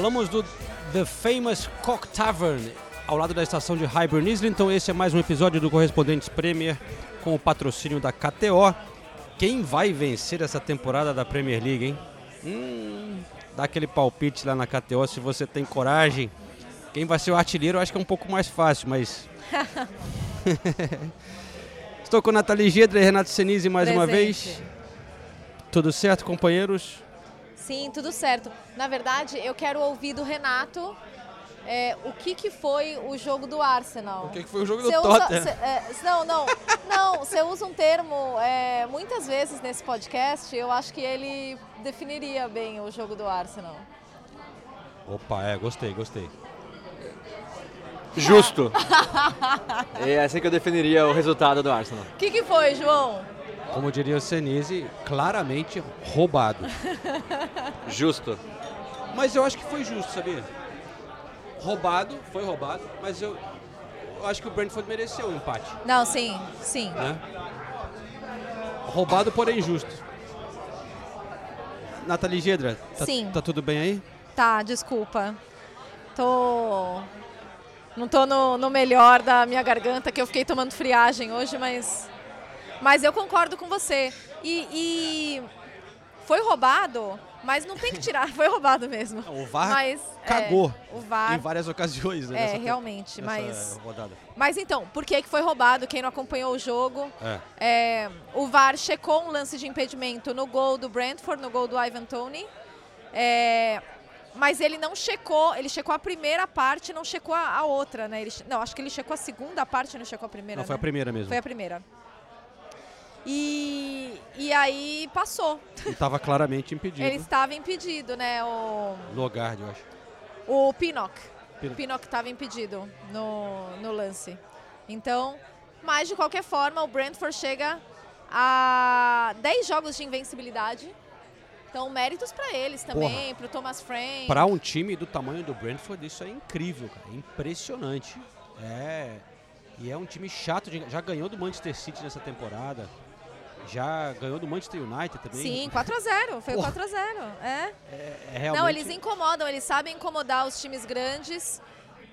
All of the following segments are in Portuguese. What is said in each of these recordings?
Falamos do The Famous Cock Tavern, ao lado da estação de Highburn Islington. Esse é mais um episódio do Correspondentes Premier com o patrocínio da KTO. Quem vai vencer essa temporada da Premier League, hein? Hum, dá aquele palpite lá na KTO se você tem coragem. Quem vai ser o artilheiro eu acho que é um pouco mais fácil, mas. Estou com Nathalie Gedra e Renato Senise mais uma Presente. vez. Tudo certo, companheiros? Sim, tudo certo. Na verdade, eu quero ouvir do Renato é, o que, que foi o jogo do Arsenal. O que, que foi o jogo Você do usa- Tottenham? cê- é, não, não, não. Você usa um termo é, muitas vezes nesse podcast. Eu acho que ele definiria bem o jogo do Arsenal. Opa, é, gostei, gostei. Justo. é assim que eu definiria o resultado do Arsenal. O que, que foi, João? Como diria o Senise, claramente roubado. Justo. Mas eu acho que foi justo, sabia? Roubado, foi roubado, mas eu, eu acho que o Brentford mereceu o empate, Não, sim, sim. né? Roubado, porém justo. Nathalie Gedra, tá, Sim. tá tudo bem aí? Tá, desculpa. Tô. Não tô no, no melhor da minha garganta, que eu fiquei tomando friagem hoje, mas. Mas eu concordo com você. E, e foi roubado, mas não tem que tirar, foi roubado mesmo. O VAR mas, é, cagou o VAR. em várias ocasiões, né? É, nessa te- realmente, nessa mas. rodada. Mas então, por que, que foi roubado? Quem não acompanhou o jogo. É. É, o VAR checou um lance de impedimento no gol do Brentford, no gol do Ivan Toney. É, mas ele não checou, ele checou a primeira parte, não checou a, a outra, né? Ele não, acho que ele checou a segunda parte, não checou a primeira. Não, foi a né? primeira mesmo. Foi a primeira. E, e aí passou. E tava claramente impedido. Ele estava impedido, né? O, Logard, eu acho. o Pinnock. Pin- O Pinnock estava impedido no, no lance. Então, mas de qualquer forma, o Brentford chega a 10 jogos de invencibilidade. Então, méritos para eles também, para o Thomas Frank. Para um time do tamanho do Brentford, isso é incrível, cara. É impressionante. É. E é um time chato. De... Já ganhou do Manchester City nessa temporada. Já ganhou do Manchester United também. Sim, 4 a 0 Foi Porra. 4 a 0 É. É realmente... Não, eles incomodam, eles sabem incomodar os times grandes,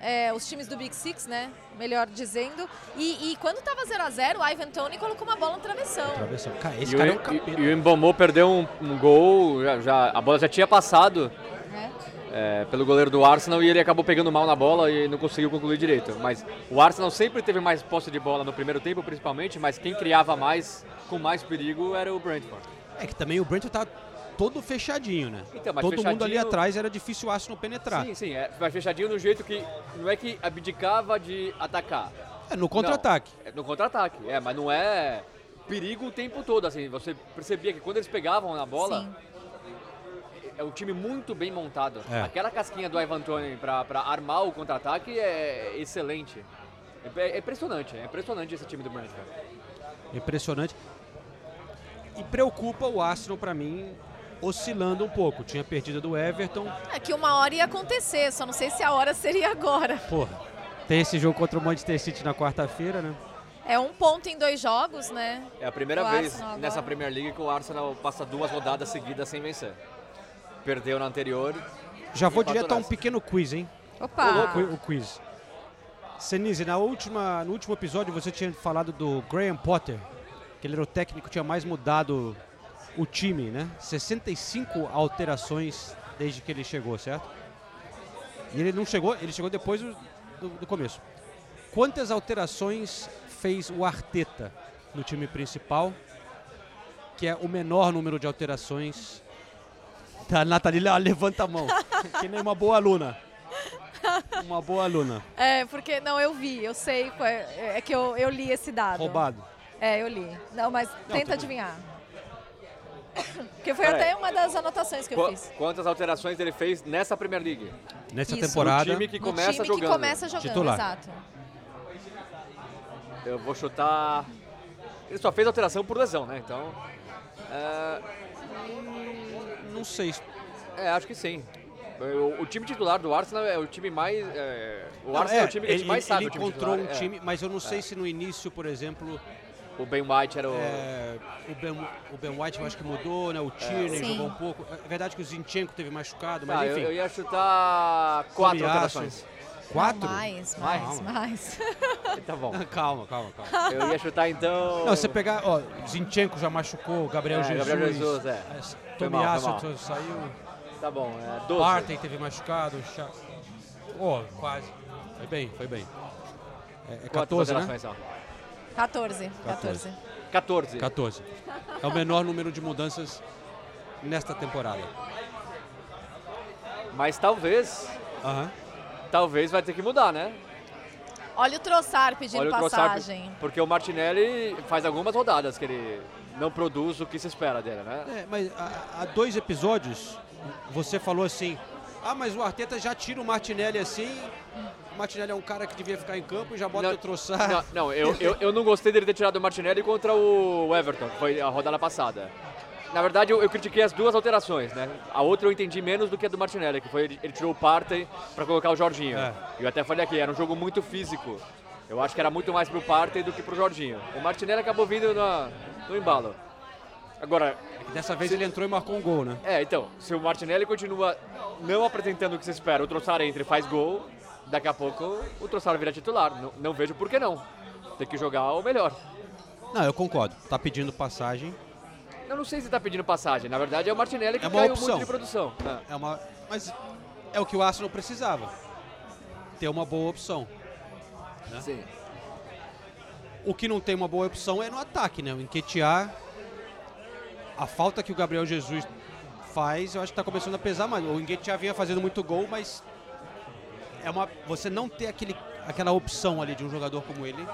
é, os times do Big Six, né? Melhor dizendo. E, e quando tava 0 a 0 o Ivan Tony colocou uma bola no travessão. Travessão. Cara, esse E o, cara é um e- capeta. e o Mbomou perdeu um, um gol, já, já- a bola já tinha passado? É, pelo goleiro do Arsenal e ele acabou pegando mal na bola e não conseguiu concluir direito. Mas o Arsenal sempre teve mais posse de bola no primeiro tempo, principalmente, mas quem criava mais, com mais perigo, era o Brentford. É que também o Brentford tá todo fechadinho, né? Então, mas todo mundo ali fechadinho- atrás era difícil o Arsenal penetrar. Sim, sim, é, mas fechadinho no jeito que não é que abdicava de atacar. É, no contra-ataque. É no contra-ataque, é, mas não é perigo o tempo todo, assim, você percebia que quando eles pegavam na bola, Sim. É um time muito bem montado. É. Aquela casquinha do Ivan Toney pra, pra armar o contra-ataque é excelente. É, é impressionante, é impressionante esse time do Brentford. Impressionante. E preocupa o Arsenal pra mim oscilando um pouco. Tinha perdido do Everton. É que uma hora ia acontecer, só não sei se a hora seria agora. Porra. Tem esse jogo contra o Manchester City na quarta-feira, né? É um ponto em dois jogos, né? É a primeira vez Arsenal nessa agora. Premier League que o Arsenal passa duas rodadas seguidas sem vencer. Perdeu na anterior. Já vou direto a um pequeno quiz, hein? Opa! O, o quiz. Senise, na última, no último episódio você tinha falado do Graham Potter, que ele era o técnico que tinha mais mudado o time, né? 65 alterações desde que ele chegou, certo? E ele não chegou, ele chegou depois do, do- do começo. Quantas alterações fez o Arteta no time principal? Que é o menor número de alterações. A Nathalie levanta a mão, que nem uma boa aluna. Uma boa aluna. É, porque não, eu vi, eu sei, é, é que eu, eu li esse dado. Roubado. É, eu li. Não, mas tenta tudo- adivinhar. Porque foi Peraí. até uma das anotações que eu Qu- fiz. Quantas alterações ele fez nessa Premier League? Nessa Isso. temporada, No time que No começa time jogando. que começa jogando, Titular. exato. Eu vou chutar. Ele só fez alteração por lesão, né? Então. É, não sei. é, acho que sim. O, o time titular do Arsenal é o time mais. é, o Não, Arsenal é, é, o time que a gente ele, mais sabe. ele o time encontrou titular. um É. time, mas eu não sei se no início, por exemplo, O Ben White era o. é, o, ben, o Ben White eu acho que mudou, né? O Tierney Sim. jogou um pouco. É verdade que o Zinchenko teve machucado, mas eu, enfim. eu ia chutar quatro alterações. Quatro? Não, mais, Mais? mais, mais. Tá bom. calma, calma, calma. Eu ia chutar então. Não, você pegar, ó, Zinchenko já machucou, Gabriel É, Jesus. Gabriel Jesus, é. Tomiasso mal. saiu, Tá bom, é 12. Partey teve machucado, Cha... Ó, quase. Foi bem, foi bem. É, é Quantas 14, né? alterações são? 14, 14. 14. 14. É o menor número de mudanças nesta temporada. Mas talvez. Aham. Talvez vai ter que mudar, né? Olha o Troçar pedindo Olha o Trossard, passagem. porque o Martinelli faz algumas rodadas que ele não produz o que se espera dele, né? É, mas há, há dois episódios, você falou assim: ah, mas o Arteta já tira o Martinelli assim. O Martinelli é um cara que devia ficar em campo e já bota Não, o Troçar. Não, não, eu, eu, eu não gostei dele ter tirado o Martinelli contra o Everton, que foi a rodada passada. Na verdade, eu, eu critiquei as duas alterações, né? A outra eu entendi menos do que a do Martinelli, que foi ele, tirou o Partey para colocar o Jorginho. É. Eu até falei aqui, era um jogo muito físico. Eu acho que era muito mais pro Partey do que pro Jorginho. O Martinelli acabou vindo na- no embalo. Agora, Dessa vez ele entrou e marcou um gol, né? é, então, se o Martinelli continua não apresentando o que se espera, o Trossard entra e faz gol, daqui a pouco o Trossard vira titular. Não, não vejo por que não. Tem que jogar o melhor. Não, eu concordo. Tá pedindo passagem. Eu não sei se tá pedindo passagem. Na verdade, é o Martinelli que É caiu opção. muito de produção. É. É uma, mas é o que o Arsenal precisava. Ter uma boa opção. Sim. O que não tem uma boa opção é no ataque, né? O Enquetear. A falta que o Gabriel Jesus faz, eu acho que tá começando a pesar mais. O Enquetear vinha fazendo muito gol, mas é uma você não ter aquele, aquela opção ali de um jogador como ele,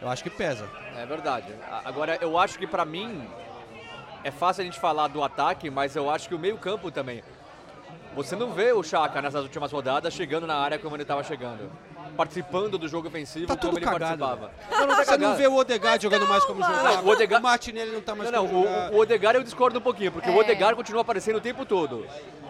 eu acho que pesa. É verdade. Agora, eu acho que pra mim é fácil a gente falar do ataque, mas eu acho que o meio-campo também. Você não vê o Chaka nessas últimas rodadas chegando na área como ele estava chegando. Participando do jogo ofensivo Tá como tudo ele cagado. participava. Não, não tá Você não cagado. vê o Odegaard jogando mais como jogava. Não, o Odegaard- Martinelli não tá mais Não, não, como o, o Odegaard eu discordo um pouquinho, porque o É. Odegaard continua aparecendo o tempo todo.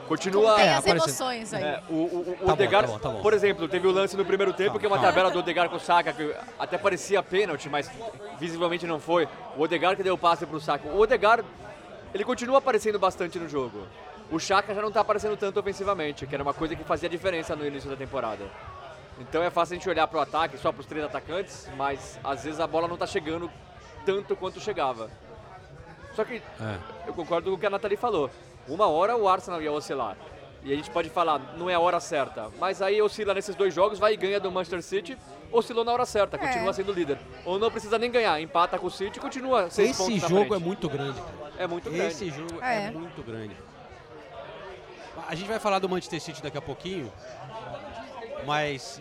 Continua. Tem É, as emoções aí. É, o, o, o bom, Odegaard, tá bom, tá bom. por exemplo, teve o lance no primeiro tempo, que é uma tabela do Odegaard com o Saka, que até parecia pênalti, mas visivelmente não foi. O Odegaard que deu o passe pro Saka. O Odegaard, ele continua aparecendo bastante no jogo. O Chaka já não tá aparecendo tanto ofensivamente, que era uma coisa que fazia diferença no início da temporada. Então é fácil a gente olhar pro ataque, só pros três atacantes, mas às vezes a bola não tá chegando tanto quanto chegava. Só que É. eu concordo com o que a Nathalie falou. Uma hora o Arsenal ia oscilar. E a gente pode falar, não é a hora certa. Mas aí oscila nesses dois jogos, vai e ganha do Manchester City, oscilou na hora certa, continua sendo líder. Ou não precisa nem ganhar, empata com o City, continua seis Esse pontos jogo é muito grande, cara. É muito grande. Esse jogo é. É. muito grande. A gente vai falar do Manchester City daqui a pouquinho, mas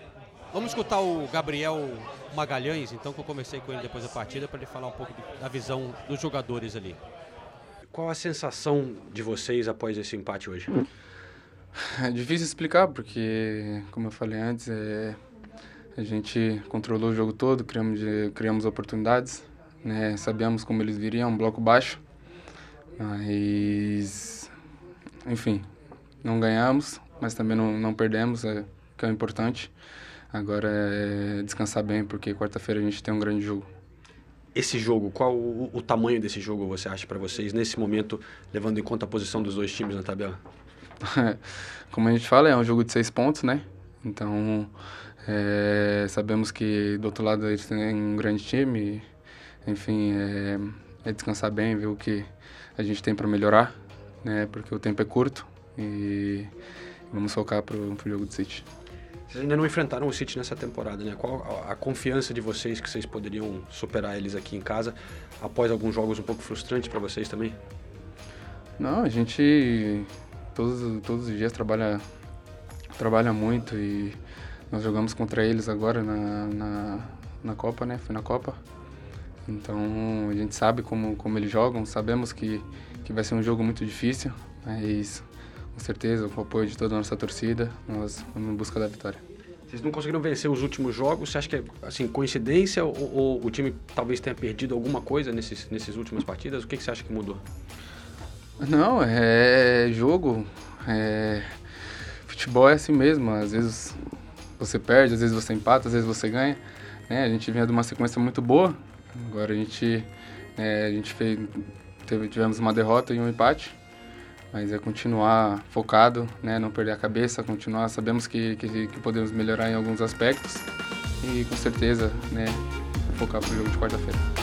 vamos escutar o Gabriel Magalhães, então, que eu conversei com ele depois da partida, para ele falar um pouco da visão dos jogadores ali. Qual a sensação de vocês após esse empate hoje? É difícil explicar, porque, como eu falei antes, é, a gente controlou o jogo todo, criamos, criamos oportunidades, né? sabíamos como eles viriam, um bloco baixo, mas, enfim, não ganhamos, mas também não, não perdemos, é, que é o importante. Agora é descansar bem, porque quarta-feira a gente tem um grande jogo. Esse jogo, qual o, o tamanho desse jogo você acha para vocês nesse momento, levando em conta a posição dos dois times na tabela? Como a gente fala, é um jogo de seis pontos, né? Então, é, sabemos que do outro lado eles têm um grande time. Enfim, é, é descansar bem, ver o que a gente tem para melhorar, né? Porque o tempo é curto e vamos focar pro, pro jogo do City. Vocês ainda não enfrentaram o City nessa temporada, né? Qual a, a confiança de vocês que vocês poderiam superar eles aqui em casa após alguns jogos um pouco frustrantes para vocês também? Não, a gente todos, todos os dias trabalha, trabalha muito e nós jogamos contra eles agora na, na, na Copa, né? Foi na Copa. Então a gente sabe como, como eles jogam, sabemos que, que vai ser um jogo muito difícil, mas com certeza, com o apoio de toda a nossa torcida, nós vamos em busca da vitória. Vocês não conseguiram vencer os últimos jogos, você acha que é assim, coincidência ou, ou o time talvez tenha perdido alguma coisa nesses, nesses últimas partidas? O que, que você acha que mudou? Não, é jogo, é... futebol é assim mesmo, às vezes você perde, às vezes você empata, às vezes você ganha. Né? A gente vinha de uma sequência muito boa, agora a gente, é, a gente fez, teve, tivemos uma derrota e um empate, mas é continuar focado, né? não perder a cabeça, continuar, sabemos que, que, que podemos melhorar em alguns aspectos e com certeza né, focar para o jogo de quarta-feira.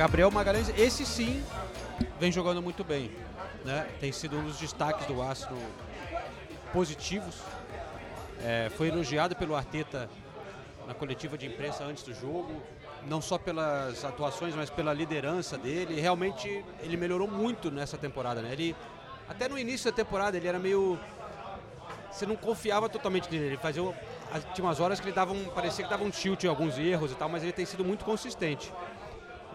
Gabriel Magalhães, esse sim vem jogando muito bem. Né? Tem sido um dos destaques do Astro positivos. É, foi elogiado pelo Arteta na coletiva de imprensa antes do jogo, não só pelas atuações, mas pela liderança dele. Realmente ele melhorou muito nessa temporada. Né? Ele, até no início da temporada ele era meio. Você não confiava totalmente nele. Ele fazia. Tinha umas horas que ele dava um. parecia que dava um tilt em alguns erros e tal, mas ele tem sido muito consistente.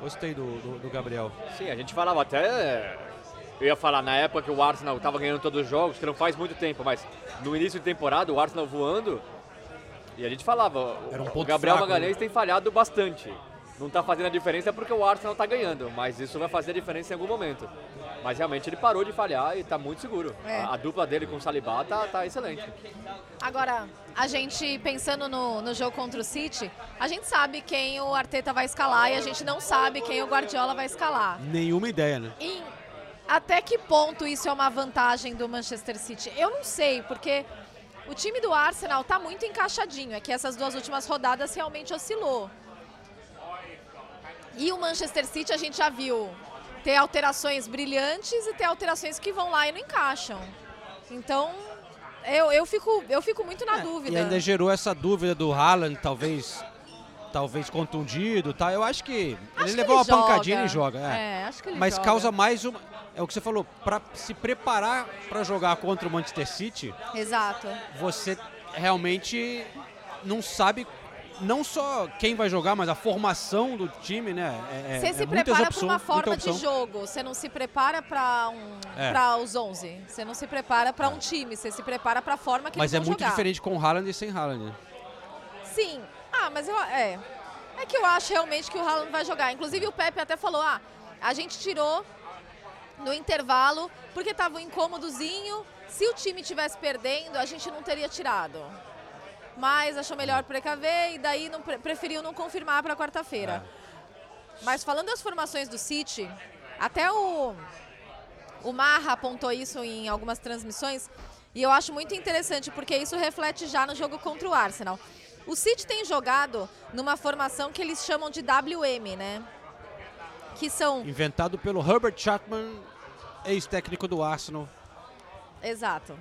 Gostei do, do, do, Gabriel. Sim, a gente falava até. Eu ia falar na época que o Arsenal estava ganhando todos os jogos, que não faz muito tempo, mas no início de temporada o Arsenal voando. E a gente falava, um o Gabriel fraco, Magalhães né? tem falhado bastante. Não está fazendo a diferença porque o Arsenal está ganhando, mas isso vai fazer a diferença em algum momento. Mas realmente ele parou de falhar e está muito seguro. É. A, a, dupla dele com o Saliba tá, tá excelente. Agora, a gente pensando no, no jogo contra o City, a gente sabe quem o Arteta vai escalar e a gente não sabe quem o Guardiola vai escalar. Nenhuma ideia, né? E até que ponto isso é uma vantagem do Manchester City? Eu não sei, porque o time do Arsenal está muito encaixadinho. É que essas duas últimas rodadas realmente oscilou. E o Manchester City a gente já viu ter alterações brilhantes e ter alterações que vão lá e não encaixam. Então, eu, eu, fico, eu fico muito na é, dúvida. E ainda gerou essa dúvida do Haaland, talvez talvez contundido tá? Eu acho que acho ele que levou ele uma joga. pancadinha e joga. É. é acho que ele Mas joga. causa mais uma. É o que você falou, para se preparar para jogar contra o Manchester City. Exato. Você realmente não sabe não só quem vai jogar, mas a formação do time, né? É, você é se prepara para uma forma de jogo, você não se prepara para um, é. para os 11. Você não se prepara para um time, você se prepara para a forma que mas eles vão jogar. Mas é muito diferente com Haaland e sem Haaland. Sim. Ah, mas eu é. É que eu acho realmente que o Haaland vai jogar. Inclusive o Pepe até falou: "Ah, a gente tirou no intervalo porque estava um incômodozinho. Se o time tivesse perdendo, a gente não teria tirado." Mas achou melhor precaver e daí não, preferiu não confirmar para quarta-feira. É. Mas falando das formações do City, até o, o Marra apontou isso em algumas transmissões e eu acho muito interessante porque isso reflete já no jogo contra o Arsenal. O City tem jogado numa formação que eles chamam de WM, né? Que são. Inventado pelo Herbert Chapman, ex-técnico do Arsenal. Exato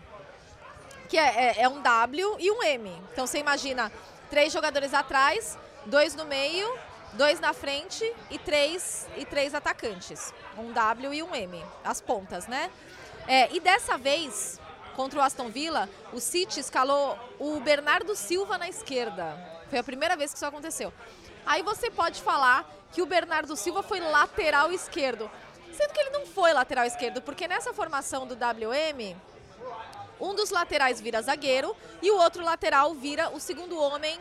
que é, é, é um W e um M. Então você imagina três jogadores atrás, dois no meio, dois na frente e três, e três atacantes. Um W e um M, as pontas, né? É, e dessa vez, contra o Aston Villa, o City escalou o Bernardo Silva na esquerda. Foi a primeira vez que isso aconteceu. Aí você pode falar que o Bernardo Silva foi lateral esquerdo. Sendo que ele não foi lateral esquerdo, porque nessa formação do WM, um dos laterais vira zagueiro e o outro lateral vira o segundo homem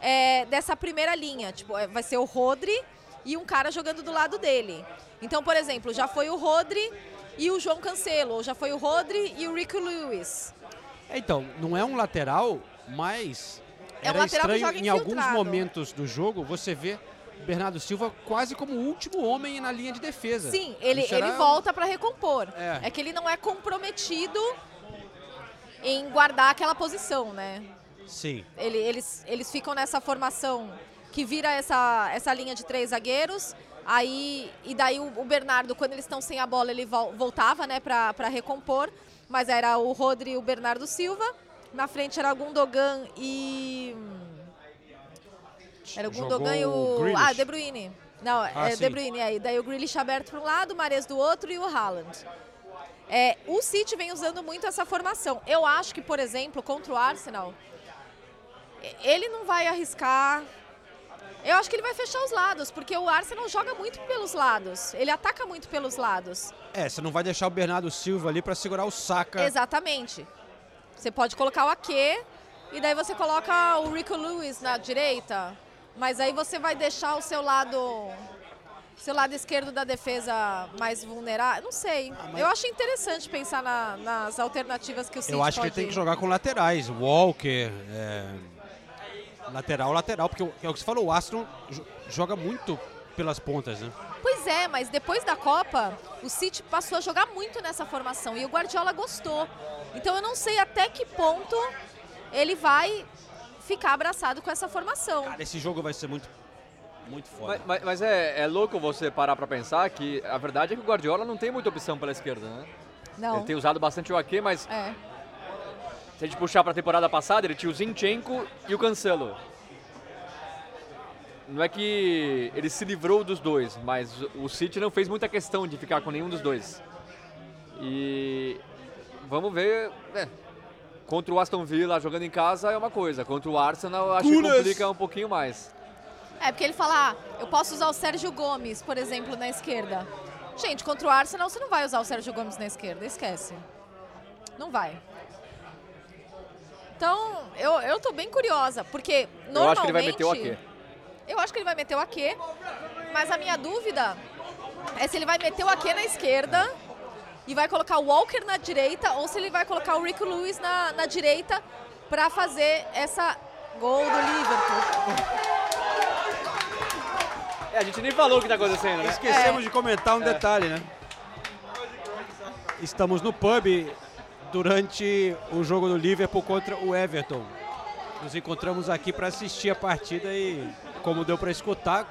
é, dessa primeira linha. Tipo, é, vai ser o Rodri e um cara jogando do lado dele. Então, por exemplo, já foi o Rodri e o João Cancelo, já foi o Rodri e o Rico Lewis. Então, não é um lateral, mas é era um estranho em alguns momentos do jogo você vê Bernardo Silva quase como o último homem na linha de defesa. Sim, ele, ele volta para recompor. É. é que ele não é comprometido em guardar aquela posição, né? Sim. Ele, eles, eles ficam nessa formação que vira essa, essa linha de três zagueiros. Aí, e daí o, o Bernardo, quando eles estão sem a bola, ele voltava né, para recompor. Mas era o Rodri e o Bernardo Silva. Na frente era Gundogan e. Era o Jogou Gundogan e o... Grealish. Ah, De Bruyne. Não, Ah, é sim. De Bruyne aí. Daí o Grealish aberto para um lado, o Mares do outro e o Haaland. É, o City vem usando muito essa formação. Eu acho que, por exemplo, contra o Arsenal, ele não vai arriscar. Eu acho que ele vai fechar os lados, porque o Arsenal joga muito pelos lados. Ele ataca muito pelos lados. É, você não vai deixar o Bernardo Silva ali pra segurar o Saka. Exatamente. Você pode colocar o Ake e daí você coloca o Rico Lewis na direita, mas aí você vai deixar o seu lado seu lado esquerdo da defesa mais vulnerável. Não sei. Eu acho interessante pensar na- nas alternativas que o City Eu acho que pode... ele tem que jogar com laterais. Walker, é, lateral, lateral, porque é o que você falou, o jo- joga muito pelas pontas, né? Pois é, mas depois da Copa, o City passou a jogar muito nessa formação e o Guardiola gostou. Então eu não sei até que ponto ele vai ficar abraçado com essa formação. Cara, esse jogo vai ser muito, muito foda. Mas, mas- mas é, é louco você parar pra pensar que a verdade é que o Guardiola não tem muita opção pela esquerda, né? Não. Ele tem usado bastante o Ake, mas É. se a gente puxar pra temporada passada, ele tinha o Zinchenko e o Cancelo. Não é que ele se livrou dos dois, mas o City não fez muita questão de ficar com nenhum dos dois. E vamos ver. é, contra o Aston Villa jogando em casa é uma coisa, contra o Arsenal eu acho que complica um pouquinho mais. É, porque ele fala, ah, eu posso usar o Sérgio Gomes, por exemplo, na esquerda. Gente, contra o Arsenal você não vai usar o Sérgio Gomes na esquerda, esquece. Não vai. Então, eu, eu tô bem curiosa, porque normalmente... Eu acho que ele vai meter o Ake. Eu acho que ele vai meter o Ake, mas a minha dúvida é se ele vai meter o Ake na esquerda e vai colocar o Walker na direita ou se ele vai colocar o Rico Lewis na, na direita pra fazer essa gol do Liverpool. É, a gente nem falou o que tá acontecendo, né? Esquecemos É. de comentar um detalhe, né? Estamos no pub durante o jogo do Liverpool contra o Everton. Nos encontramos aqui para assistir a partida e, como deu para escutar,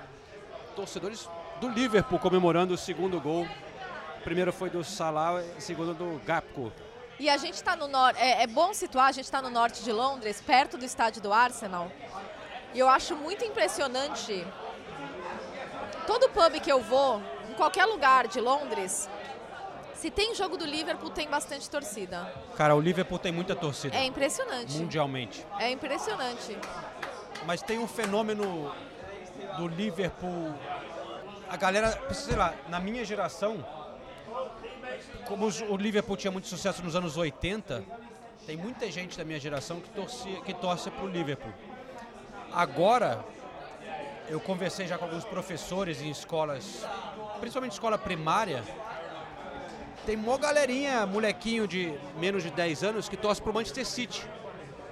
torcedores do Liverpool comemorando o segundo gol. O primeiro foi do Salah, o segundo do Gapco. E a gente está no norte. É, é bom situar, a gente está no norte de Londres, perto do estádio do Arsenal. E eu acho muito impressionante. Todo pub que eu vou, em qualquer lugar de Londres, se tem jogo do Liverpool, tem bastante torcida. Cara, o Liverpool tem muita torcida, É impressionante. mundialmente. É impressionante. Mas tem um fenômeno do Liverpool. A galera, sei lá, na minha geração, como o Liverpool tinha muito sucesso nos anos 80, tem muita gente da minha geração que, torcia, que torce pro Liverpool. Agora, eu conversei já com alguns professores em escolas, principalmente escola primária, tem mó galerinha, molequinho de menos de 10 anos, que torce pro Manchester City.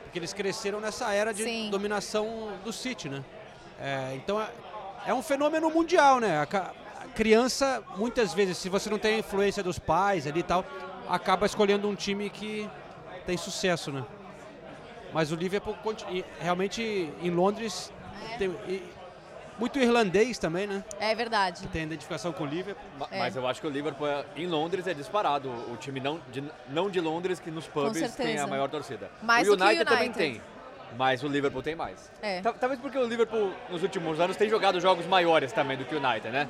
Porque eles cresceram nessa era de Sim. dominação do City, né? É, então é, é um fenômeno mundial, né? A, a criança, muitas vezes, se você não tem a influência dos pais ali e tal, acaba escolhendo um time que tem sucesso, né? Mas o Liverpool, realmente, em Londres, tem e- muito irlandês também, né? É verdade. Que tem identificação com o Liverpool. Ma- É. Mas eu acho que o Liverpool é- em Londres é disparado. O time não de, não de Londres que nos pubs tem a maior torcida. Mais o que o United também United. tem. Mas o Liverpool tem mais. É. Ta- Talvez porque o Liverpool nos últimos anos tem jogado jogos maiores também do que o United, né?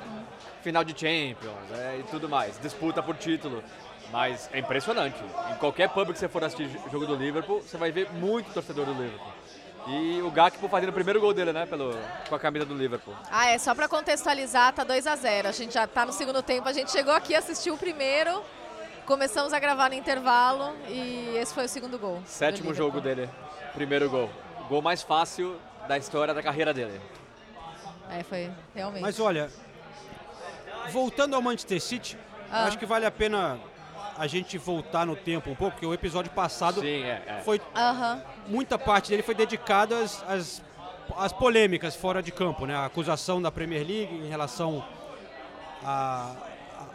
Final de Champions é, e tudo mais. Disputa por título. Mas é impressionante. Em qualquer pub que você for assistir jogo do Liverpool, você vai ver muito torcedor do Liverpool. E o Gakpo fazendo o primeiro gol dele, né? Pelo, com a camisa do Liverpool. Ah, é só para contextualizar, tá 2 a 0 A gente já tá no segundo tempo. A gente chegou aqui, assistiu o primeiro, começamos a gravar no intervalo e esse foi o segundo gol. Sétimo jogo dele, primeiro gol. Gol mais fácil da história da carreira dele. É, foi realmente. Mas olha, voltando ao Manchester City, Ah. acho que vale a pena a gente voltar no tempo um pouco, porque o episódio passado Sim, é. é. foi Aham. muita parte dele foi dedicada às, às, às polêmicas fora de campo, né? A acusação da Premier League em relação a-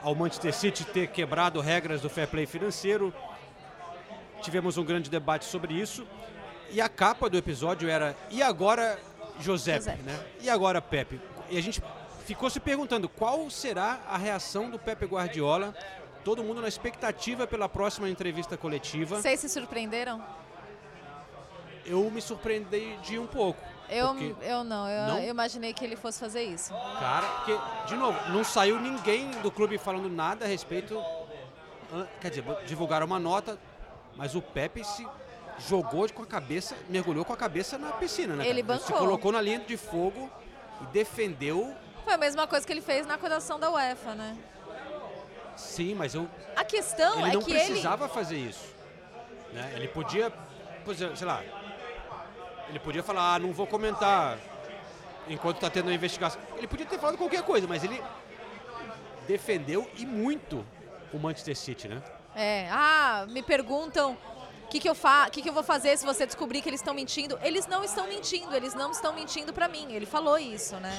ao Manchester City ter quebrado regras do fair play financeiro. Tivemos um grande debate sobre isso. E a capa do episódio era e agora José, José. né? E agora Pepe. E a gente ficou se perguntando qual será a reação do Pepe Guardiola. Todo mundo na expectativa pela próxima entrevista coletiva Vocês se surpreenderam? eu me surpreendi um pouco. Eu, Porque- eu não, eu, Não? eu imaginei que ele fosse fazer isso. Cara, porque, de novo, não saiu ninguém do clube falando nada a respeito. Quer dizer, divulgaram uma nota, mas o Pepe se jogou com a cabeça, mergulhou com a cabeça na piscina, né? Ele cara? Se bancou. colocou na linha de fogo e defendeu. Foi a mesma coisa que ele fez na acusação da UEFA, né? Sim, mas eu, A questão ele é não que ele. precisava fazer isso. né? Ele podia, exemplo, sei lá, ele podia falar, ah, não vou comentar enquanto está tendo a investigação. Ele podia ter falado qualquer coisa, mas ele defendeu e muito o Manchester City, né? É, ah, me perguntam o que, que, eu fa que, que eu vou fazer se você descobrir que eles estão mentindo. Eles não estão mentindo, eles não estão mentindo pra mim. Ele falou isso, né?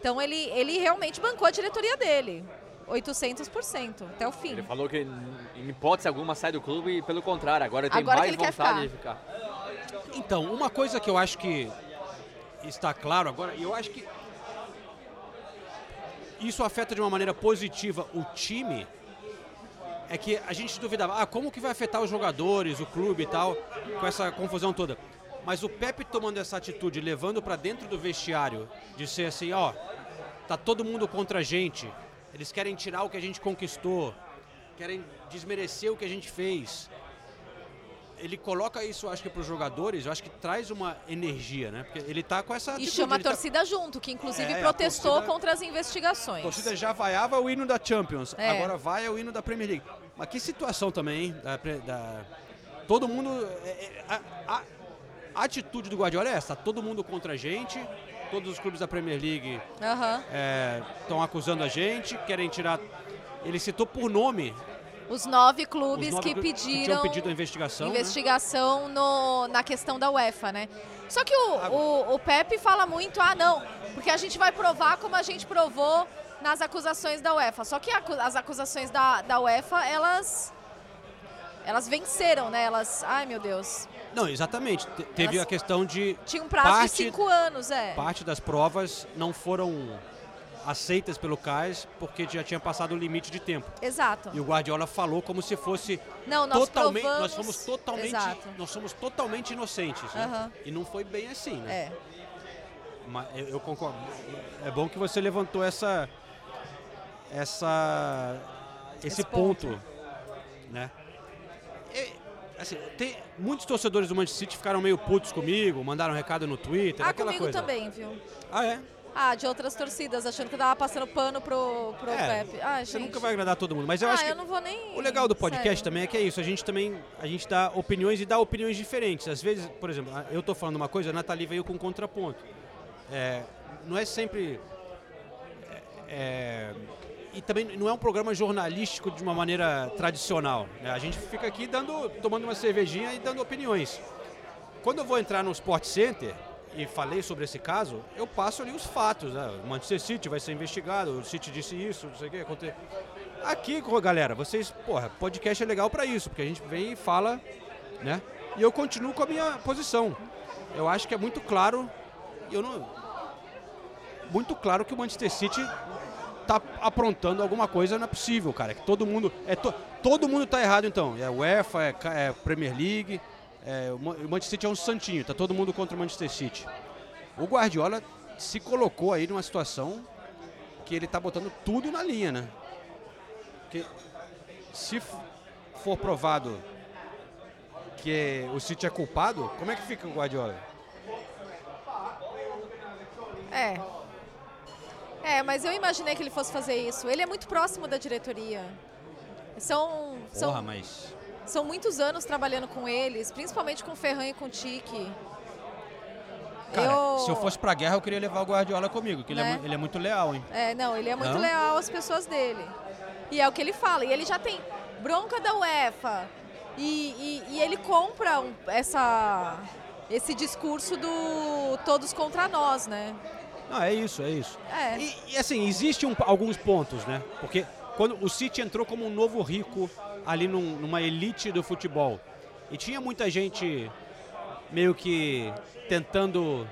Então ele, ele realmente bancou a diretoria dele. 800%, até o fim. Ele falou que em hipótese alguma sai do clube e pelo contrário, agora ele tem Agora que mais vontade de ficar. Então, uma coisa que eu acho que está claro agora, e eu acho que isso afeta de uma maneira positiva o time, é que a gente duvidava, ah, como que vai afetar os jogadores, o clube e tal, com essa confusão toda. Mas o Pepe tomando essa atitude, levando para dentro do vestiário, de ser assim, ó, tá todo mundo contra a gente, eles querem tirar o que a gente conquistou, querem desmerecer o que a gente fez ele coloca isso, acho que para os jogadores, eu acho que traz uma energia, né? Porque ele tá com essa E atitude, chama a tá- torcida junto, que inclusive É, protestou torcida- contra as investigações. a torcida já vaiava o hino da Champions, É. agora vai o hino da Premier League. Mas que situação também, hein? Da, da- todo mundo, é, é, a, a- a atitude do Guardiola é essa, tá todo mundo contra a gente, todos os clubes da Premier League estão acusando a gente, querem tirar. Ele citou por nome Os nove os clubes nove que pediram tinham pedido a investigação. né? investigação no- na questão da UEFA, né? Só que o, o, o Pepe fala muito, ah não, porque a gente vai provar como a gente provou nas acusações da UEFA. Só que as acusações da, da UEFA, elas elas venceram, né? Elas, ai meu Deus, Não, exatamente. Te- Teve Elas- a questão de tinha um prazo Parte- de cinco anos, é. parte das provas não foram aceitas pelo CAIS porque já tinha passado o limite de tempo. Exato. E o Guardiola falou como se fosse Não, nós totalmente, provamos... nós fomos totalmente, Exato. nós somos totalmente inocentes, né? Aham. E não foi bem assim, né? É. Mas eu, eu concordo. É bom que você levantou essa essa esse, Esse ponto, ponto. né? E, assim, tem muitos torcedores do Manchester City ficaram meio putos comigo, mandaram recado no Twitter, Ah, aquela comigo coisa. também, viu? Ah, é? Ah, de outras torcidas, achando que eu tava passando pano pro, pro É, Pepe. Ah, Você gente. nunca vai agradar todo mundo, mas eu ah, acho que eu não vou nem... O legal do podcast Sério. também é que é isso, a gente também a gente dá opiniões e dá opiniões diferentes. Às vezes, por exemplo, eu tô falando uma coisa, a Nathalie veio com um contraponto. É, não é sempre. é, é, e também não é um programa jornalístico de uma maneira tradicional. né? A gente fica aqui dando, tomando uma cervejinha e dando opiniões. Quando eu vou entrar no Sport Center e falei sobre esse caso, eu passo ali os fatos. Né? O Manchester City vai ser investigado, o City disse isso, não sei o que aconteceu. Aqui, galera, vocês, porra, podcast é legal pra isso, porque a gente vem e fala, né? E eu continuo com a minha posição. Eu acho que é muito claro, eu não muito claro que o Manchester City tá aprontando alguma coisa não é possível, cara. Que todo mundo é to- todo mundo tá errado então. É UEFA, é, é Premier League, é, o Ma- o Manchester City é um santinho, tá todo mundo contra o Manchester City. O Guardiola se colocou aí numa situação que ele tá botando tudo na linha, né? Porque se for provado que o City é culpado, como é que fica o Guardiola? É. É, mas eu imaginei que ele fosse fazer isso. Ele é muito próximo da diretoria. São, são, Porra, mas são muitos anos trabalhando com eles, principalmente com o Ferran e com o Tique. Cara, eu... se eu fosse pra guerra, eu queria levar o Guardiola comigo, que ele, é, Né? ele é muito leal, hein? É, não, ele é muito leal às pessoas dele. E é o que ele fala. E ele já tem bronca da UEFA. E, e- e ele compra um- essa, esse discurso do todos contra nós, né? Não, é isso, é isso. É. E, e, assim, existem um- alguns pontos, né? Porque quando o City entrou como um novo rico ali num- numa elite do futebol, e tinha muita gente meio que tentando.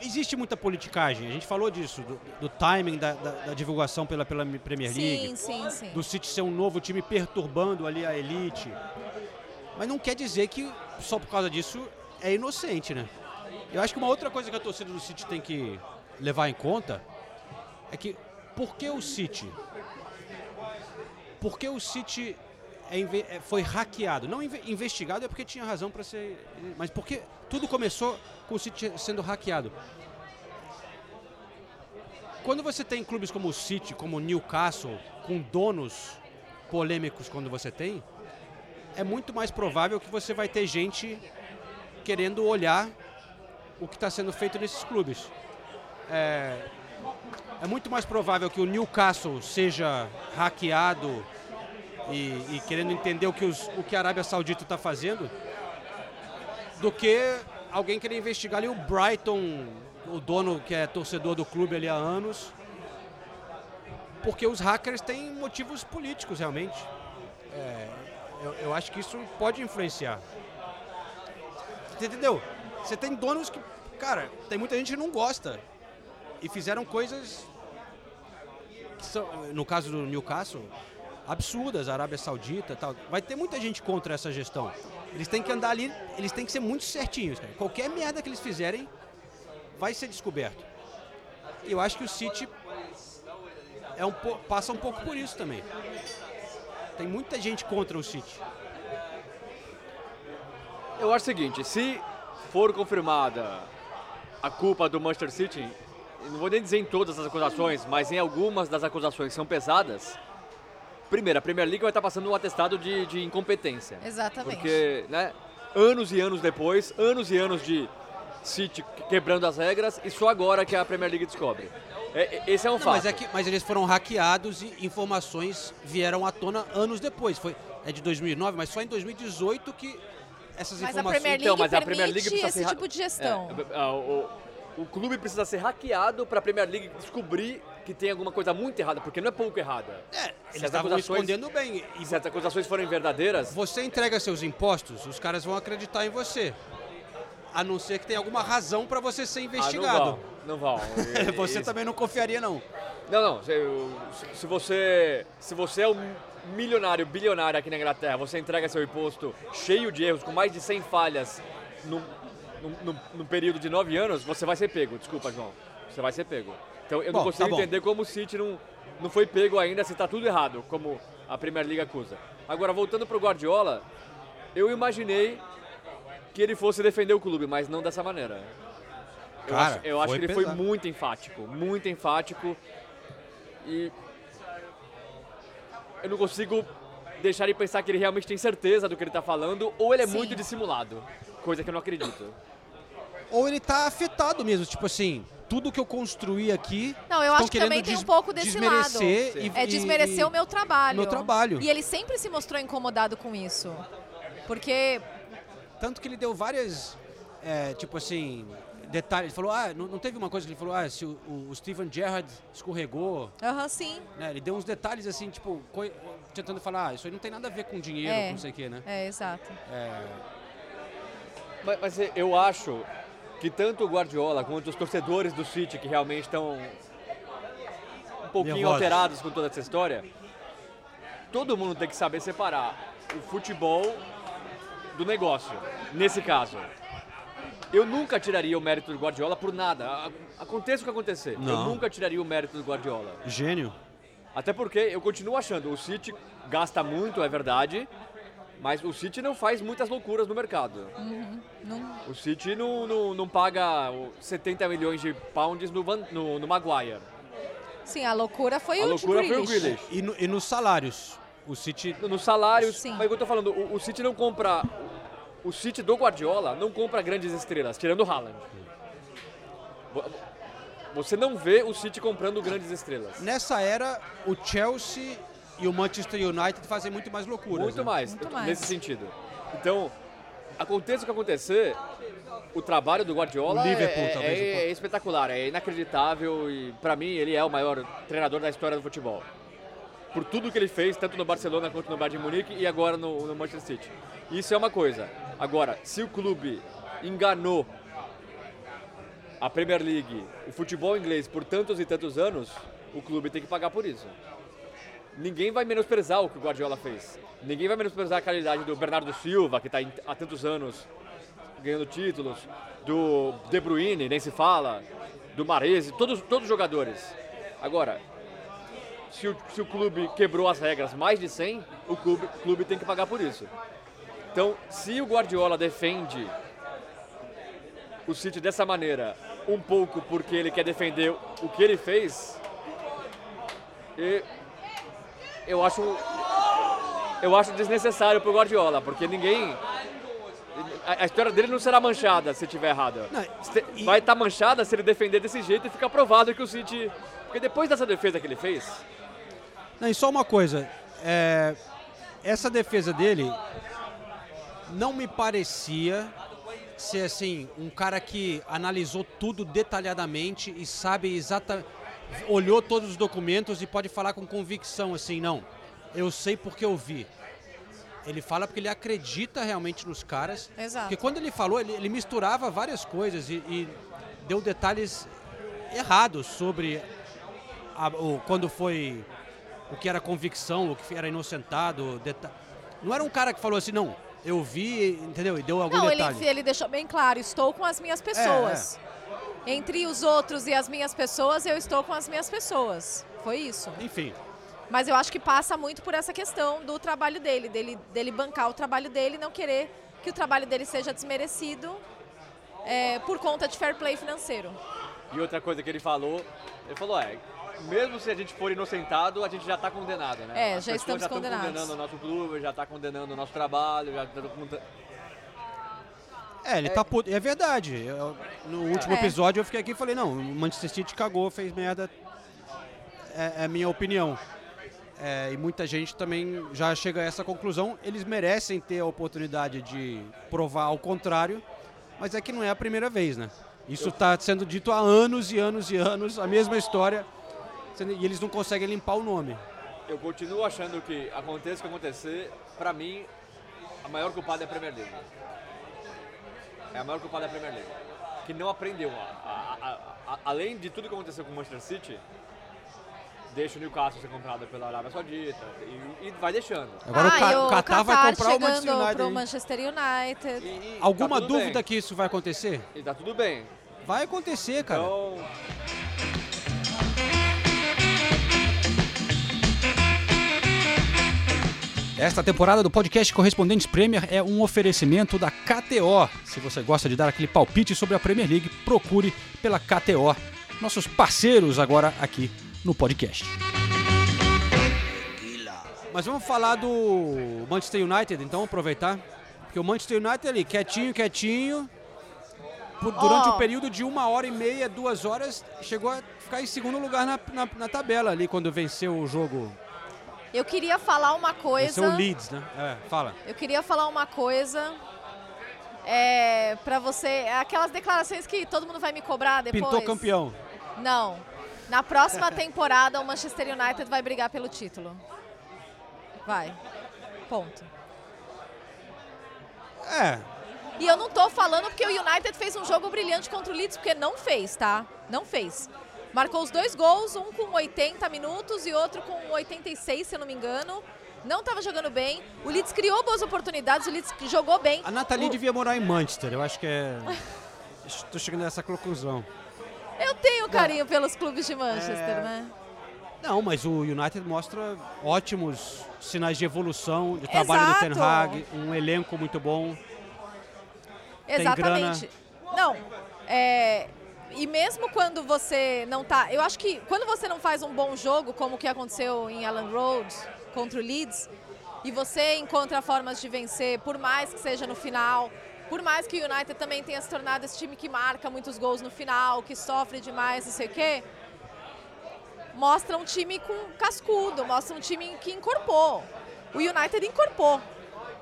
Existe muita politicagem, a gente falou disso, do, do timing da, da- da divulgação pela, pela Premier League. Sim, sim, sim. do City ser um novo time perturbando ali a elite. Mas não quer dizer que só por causa disso é inocente, né? Eu acho que uma outra coisa que a torcida do City tem que levar em conta é que por que o City? Por que o City é é- foi hackeado? Não inve- investigado é porque tinha razão para ser, mas porque tudo começou com o City sendo hackeado. Quando você tem clubes como o City, como o Newcastle, com donos polêmicos quando você tem, é muito mais provável que você vai ter gente querendo olhar o que está sendo feito nesses clubes. É, é muito mais provável que o Newcastle seja hackeado e, e querendo entender o que, os- o que a Arábia Saudita está fazendo do que alguém querer investigar ali o Brighton, o dono que é torcedor do clube ali há anos. Porque os hackers têm motivos políticos realmente. É, eu, eu acho que isso pode influenciar. Você entendeu? Você tem donos que, cara, tem muita gente que não gosta. E fizeram coisas, que são, no caso do Newcastle, absurdas, Arábia Saudita tal. Vai ter muita gente contra essa gestão. Eles têm que andar ali, eles têm que ser muito certinhos, cara. Qualquer merda que eles fizerem vai ser descoberto. Eu acho que o City é um passa um pouco por isso também. Tem muita gente contra o City. Eu acho o seguinte, se for confirmada a culpa do Manchester City, não vou nem dizer em todas as acusações, mas em algumas das acusações que são pesadas, primeiro, a Premier League vai estar passando um atestado de, de incompetência. Exatamente. Porque, né, anos e anos depois, anos e anos de City quebrando as regras, e só agora que a Premier League descobre. É- é- esse é um Não, fato. mas, é que, mas eles foram hackeados e informações vieram à tona anos depois. Foi, é de 2009, mas só em 2018 que essas Mas a informações... Premier League Então, mas a Premier League precisa esse ser tipo de gestão. É, a- o, o clube precisa ser hackeado para a Premier League descobrir que tem alguma coisa muito errada, porque não é pouco errada. É, eles estavam escondendo bem. E Se as acusações forem verdadeiras, você entrega seus impostos, os caras vão acreditar em você. A não ser que tenha alguma razão para você ser ah, investigado. não vão. Não vão. Você e- também não confiaria, não. Não, não. Se, se- se você, se você é um milionário, bilionário aqui na Inglaterra, você entrega seu imposto cheio de erros, com mais de 100 falhas num, num, num- período de 9 anos, você vai ser pego. Desculpa, João. Você vai ser pego. Então eu não Bom, consigo tá bom. entender como o City não, não foi pego ainda se está tudo errado, como a Premier League acusa. Agora, voltando para o Guardiola, eu imaginei que ele fosse defender o clube, mas não dessa maneira. Eu Cara, acho, eu acho foi que ele foi pesado. muito enfático, muito enfático. E eu não consigo deixar de pensar que ele realmente tem certeza do que ele está falando, ou ele é Sim. muito dissimulado, coisa que eu não acredito. Ou ele tá afetado mesmo, tipo assim, tudo que eu construí aqui. Não, eu acho que também tem um pouco desse lado. desmerecer e- É desmerecer e- o meu trabalho. meu trabalho. E ele sempre se mostrou incomodado com isso. Porque Tanto que ele deu várias, é, tipo assim, detalhes. Ele falou, ah, não, não teve uma coisa que ele falou, ah, se o, o- Steven Gerrard escorregou, Aham, sim. né? Ele deu uns detalhes assim, tipo, coi- tentando falar, ah, isso aí não tem nada a ver com dinheiro, É. com não sei o quê, né? É, exato. Mas, mas eu acho que tanto o Guardiola quanto os torcedores do City, que realmente estão um pouquinho Nervosos. alterados com toda essa história, todo mundo tem que saber separar o futebol do negócio, nesse caso. Eu nunca tiraria o mérito do Guardiola por nada. Aconteça o que acontecer. Eu Não. nunca tiraria o mérito do Guardiola. Gênio. Até porque eu continuo achando, o City gasta muito, é verdade, mas o City não faz muitas loucuras no mercado. Não- O City não, não, não paga o 70 milhões de pounds no, Van- no, no Maguire. Sim, a loucura foi A o loucura foi o Grealish. E, no- e nos salários, o City... No- Nos salários, Sim. mas o que eu tô falando, o, o City não compra... O City do Guardiola não compra grandes estrelas, tirando o Haaland. Vo- Você não vê o City comprando grandes estrelas. Nessa era, o Chelsea e o Manchester United fazem muito mais loucuras. Muito né? mais, Muito mais. nesse sentido. Então, aconteça o que acontecer, o trabalho do Guardiola é, é- é espetacular, é inacreditável e, pra mim, ele é o maior treinador da história do futebol. Por tudo que ele fez, tanto no Barcelona quanto no Bayern de Munique e agora no, no Manchester City. Isso é uma coisa. Agora, se o clube enganou a Premier League, o futebol inglês por tantos e tantos anos, o clube tem que pagar por isso. Ninguém vai menosprezar o que o Guardiola fez. Ninguém vai menosprezar a qualidade do Bernardo Silva, que está há tantos anos ganhando títulos, do De Bruyne, nem se fala, do Marese, todos, todos os jogadores. Agora, se o, se o clube quebrou as regras mais de 100, o clube, o clube tem que pagar por isso. Então, se o Guardiola defende o City dessa maneira, um pouco porque ele quer defender o que ele fez, e eu acho eu acho desnecessário pro Guardiola, porque ninguém a, história dele não será manchada se tiver errada. Vai estar manchada se ele defender desse jeito e ficar provado que o City, porque depois dessa defesa que ele fez, Não, e só uma coisa. é, essa defesa dele não me parecia ser assim um cara que analisou tudo detalhadamente e sabe exatamente olhou todos os documentos e pode falar com convicção assim não eu sei porque eu vi ele fala porque ele acredita realmente nos caras Exato. porque quando ele falou ele, ele misturava várias coisas e, e deu detalhes errados sobre a- o, quando foi o que era convicção, o que era inocentado. Não era um cara que falou assim, não, eu vi, entendeu? E deu algum Não, ele, detalhe. ele deixou bem claro, estou com as minhas pessoas. Entre os outros e as minhas pessoas, eu estou com as minhas pessoas. Foi isso. Enfim, Mas eu acho que passa muito por essa questão do trabalho dele, dele, dele bancar o trabalho dele e não querer que o trabalho dele seja desmerecido é, por conta de fair play financeiro. e outra coisa que ele falou, ele falou, é, mesmo se a gente for inocentado, a gente já está condenado, né? É, As já estamos já condenados. condenando o nosso clube, já está condenando o nosso trabalho, já tá mundo- é, ele tá puto. É verdade. Eu- no último É. episódio eu fiquei aqui e falei, não, o Manchester City cagou, fez merda. É, é a minha opinião. É, e muita gente também já chega a essa conclusão. Eles merecem ter a oportunidade de provar ao contrário, mas é que não é a primeira vez, né? Isso está sendo dito há anos e anos e anos, a mesma história, e eles não conseguem limpar o nome. Eu continuo achando que aconteça o que acontecer, pra mim, a maior culpada é a Premier League. É a maior culpada é a Premier League. Que não aprendeu. A- a- a- a- além de tudo que aconteceu com o Manchester City, deixa o Newcastle ser comprado pela Arábia Saudita e, e vai deixando. Agora o ah, Ca- e o Qatar vai comprar o Manchester United. Manchester United. E- e Alguma tá dúvida bem. que isso vai acontecer? E tá tudo bem. Vai acontecer, cara. Então, Esta temporada do podcast Correspondentes Premier é um oferecimento da KTO. Se você gosta de dar aquele palpite sobre a Premier League, procure pela KTO. Nossos parceiros agora aqui no podcast. Mas vamos falar do Manchester United, então, aproveitar. Porque o Manchester United ali, quietinho, quietinho. por- durante Ó. um período de uma hora e meia, duas horas, chegou a ficar em segundo lugar na, na, na tabela ali, quando venceu o jogo. Eu queria falar uma coisa. Venceu o Leeds, né? É, fala. Eu queria falar uma coisa. É, pra você. Aquelas declarações que todo mundo vai me cobrar depois. Pintou campeão. Não. Na próxima temporada, o Manchester United vai brigar pelo título. Vai. Ponto. É, E eu não tô falando porque o United fez um jogo brilhante contra o Leeds, porque não fez, tá? Não fez. Marcou os dois gols, um com 80 minutos e outro com 86, se eu não me engano. Não estava jogando bem. O Leeds criou boas oportunidades, o Leeds jogou bem. a Nathalie O- devia morar em Manchester, eu acho que é. Estou chegando a essa conclusão. Eu tenho carinho pelos clubes de Manchester, É. né? Não, mas o United mostra ótimos sinais de evolução, de trabalho do Ten Exato. Hag, um elenco muito bom. Exatamente. Não, é, e mesmo quando você não tá, eu acho que quando você não faz um bom jogo, como o que aconteceu em Allen Road contra o Leeds, e você encontra formas de vencer, por mais que seja no final, por mais que o United também tenha se tornado esse time que marca muitos gols no final, que sofre demais, não sei o quê, mostra um time com cascudo, mostra um time que incorporou. O United incorporou.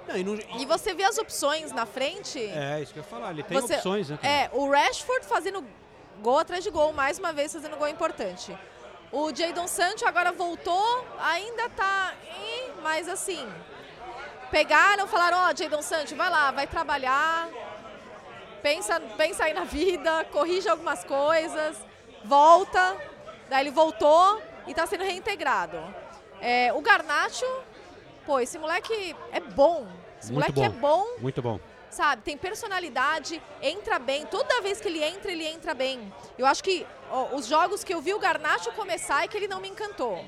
Não, e não- E você vê as opções na frente. É, isso que eu ia falar, ele tem Você- opções, né? É, o Rashford fazendo gol atrás de gol, mais uma vez fazendo gol importante. O Jadon Sancho agora voltou, ainda tá. Mas assim. Pegaram, falaram: Ó, Jadon Sancho, vai lá, vai trabalhar. Pensa, pensa aí na vida, corrige algumas coisas, volta. Daí ele voltou e tá sendo reintegrado. É, o Garnacho, pô, esse moleque é bom. Esse Muito moleque é bom. Muito bom. Sabe? Tem personalidade, entra bem. Toda vez que ele entra, ele entra bem. Eu acho que ó, os jogos que eu vi o Garnacho começar é que ele não me encantou.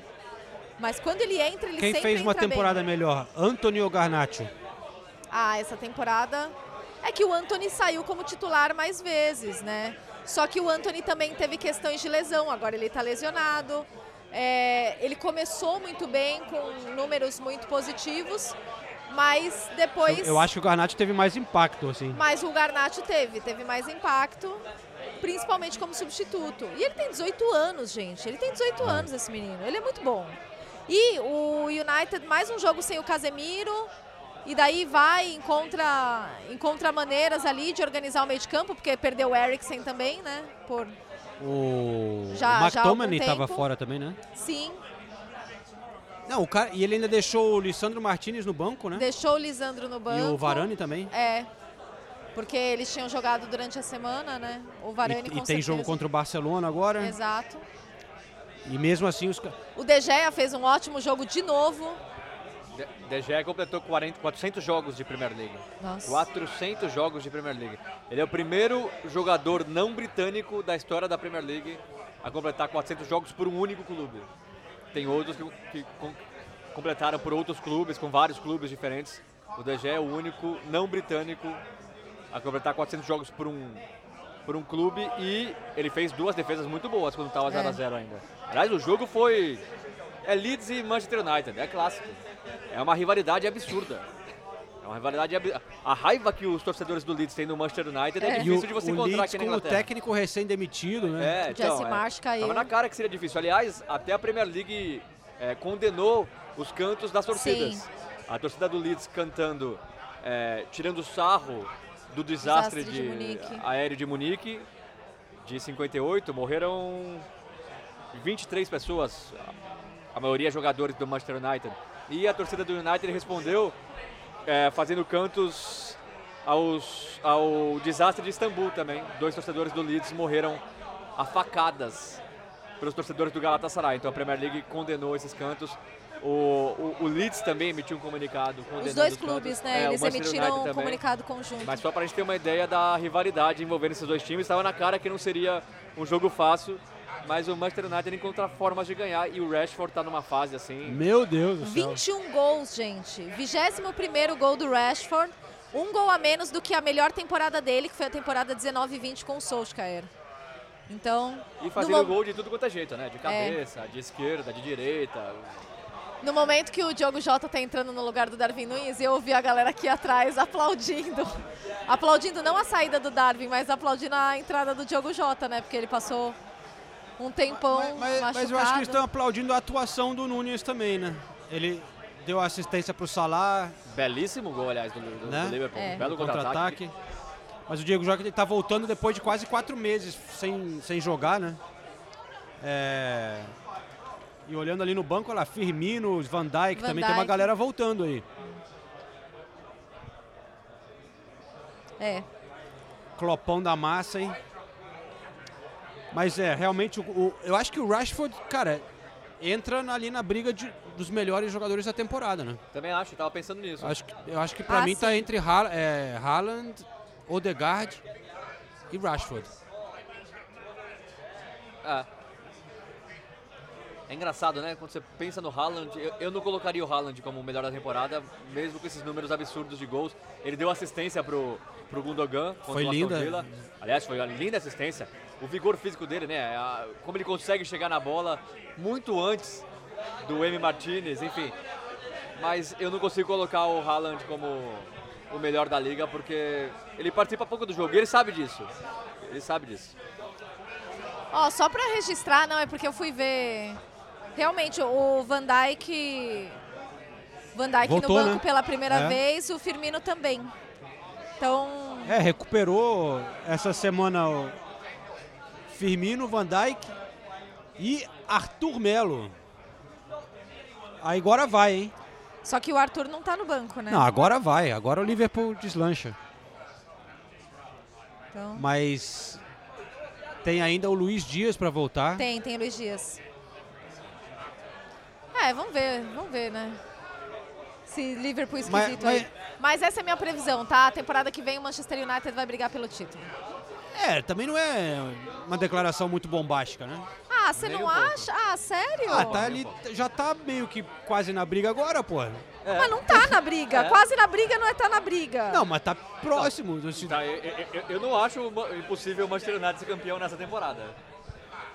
Mas quando ele entra, ele Quem sempre fez uma temporada bem. melhor, Anthony ou Garnacho? Ah, essa temporada é que o Anthony saiu como titular mais vezes, né? Só que o Anthony também teve questões de lesão, agora ele está lesionado. É, ele começou muito bem, com números muito positivos, mas depois. Eu, eu acho que o Garnacho teve mais impacto, assim. Mas o Garnacho teve, teve mais impacto, principalmente como substituto. E ele tem 18 anos, gente. Ele tem 18 anos, esse menino. Ele é muito bom. E o United, mais um jogo sem o Casemiro. E daí vai, encontra, encontra maneiras ali de organizar o meio de campo, porque perdeu o Eriksen também, né? Por, O, Já- o McTominay estava fora também, né? sim, Não, o cara, e ele ainda deixou o Lissandro Martinez no banco, né? deixou o Lisandro no banco. E o Varane também. É. Porque eles tinham jogado durante a semana, né? O Varane E, com e tem certeza. jogo contra o Barcelona agora. Exato. E mesmo assim os O De Gea fez um ótimo jogo de novo. De, De Gea completou 40, 400 jogos de Premier League. Nossa. 400 jogos de Premier League. Ele é o primeiro jogador não britânico da história da Premier League a completar 400 jogos por um único clube. Tem outros que, que com- completaram por outros clubes, com vários clubes diferentes. O Gea é o único não britânico a completar 400 jogos por um, por um clube e ele fez duas defesas muito boas quando estava É. 0x0 ainda. Aliás, o jogo foi... É Leeds e Manchester United, é clássico. É uma rivalidade absurda. É uma rivalidade. A raiva que os torcedores do Leeds têm no Manchester United é, É. Difícil o, de você o encontrar Leeds aqui na com o Inglaterra. técnico recém-demitido, né? É, então, Jesse é. Marsh caiu. Tava na cara que seria difícil. Aliás, até a Premier League é, condenou os cantos das torcidas. Sim. A torcida do Leeds cantando, é, tirando sarro do desastre, Desastre de de aéreo de Munique, de 58. Morreram 23 pessoas, a maioria jogadores do Manchester United. E a torcida do United respondeu é, fazendo cantos aos, ao desastre de Istambul também. Dois torcedores do Leeds morreram a facadas pelos torcedores do Galatasaray. Então a Premier League condenou esses cantos. O, o, o Leeds também emitiu um comunicado condenando Os dois cantos. clubes, É, né? o Eles emitiram um comunicado conjunto. Mas só para a gente ter uma ideia da rivalidade envolvendo esses dois times, estava na cara que não seria um jogo fácil, mas o Manchester United encontra formas de ganhar e o Rashford está numa fase assim. Meu Deus do céu. 21 gols, gente. 21º gol do Rashford. Um gol a menos do que a melhor temporada dele, que foi a temporada 19-20 com o Solskjaer. Então, E fazendo mo- gol de tudo quanto é jeito, né? De cabeça, de esquerda, de direita. no momento que o Diogo Jota tá entrando no lugar do Darwin Nunes, eu ouvi a galera aqui atrás aplaudindo. aplaudindo não a saída do Darwin, mas aplaudindo a entrada do Diogo Jota, né? Porque ele passou um tempão Mas, mas- machucado. mas eu acho que eles estão aplaudindo a atuação do Nunes também, né? Ele deu assistência pro Salah, Belíssimo gol, aliás, do, do, Né? do Liverpool. É. Belo contra-ataque. Mas o Diego Jota ele tá voltando depois de quase quatro meses sem, sem jogar, né? É, E olhando ali no banco, olha lá, Firmino, Van Dijk, Van também tem uma Dijk. galera voltando aí. É. Clopão da massa, hein? Mas é, realmente, o, o- eu acho que o Rashford, cara, entra ali na briga de- dos melhores jogadores da temporada, né? Também acho, tava pensando nisso. Acho que, eu acho que pra Ah, mim tá sim. entre Ha- é, Haaland, Odegaard e Rashford. É. É engraçado, né? Quando você pensa no Haaland, eu, eu não colocaria o Haaland como o melhor da temporada, mesmo com esses números absurdos de gols. Ele deu assistência pro, pro Gundogan. contra Foi linda. Aliás, foi uma linda assistência. O vigor físico dele, né? a- como ele consegue chegar na bola muito antes do M. Martinez, enfim. Mas eu não consigo colocar o Haaland como o melhor da liga, porque ele participa pouco do jogo e ele sabe disso. Ele sabe disso. Ó, só pra registrar, não, é porque eu fui ver. Realmente, o Van Dijk. Van Dijk Voltou, no banco né? pela primeira É. vez, o Firmino também. Então, É, recuperou essa semana o Firmino, Van Dijk e Arthur Melo. Aí agora vai, hein? só que o Arthur não tá no banco, né? Não, agora vai. Agora o Liverpool deslancha. Então, Mas tem ainda o Luiz Dias pra voltar. tem, tem Luiz Dias. É, vamos ver, vamos ver, né? Se Liverpool Mas, esquisito mas, aí. Mas essa é a minha previsão, tá? A temporada que vem o Manchester United vai brigar pelo título. É, também não é uma declaração muito bombástica, né? Ah, você não acha? Ah, sério? Ah, tá ali, já tá meio que quase na briga agora, pô. Mas não tá na briga. É. Quase na briga não é tá na briga. Não, mas tá próximo. Assim, Tá, eu, eu- eu- não acho impossível o Manchester United ser campeão nessa temporada.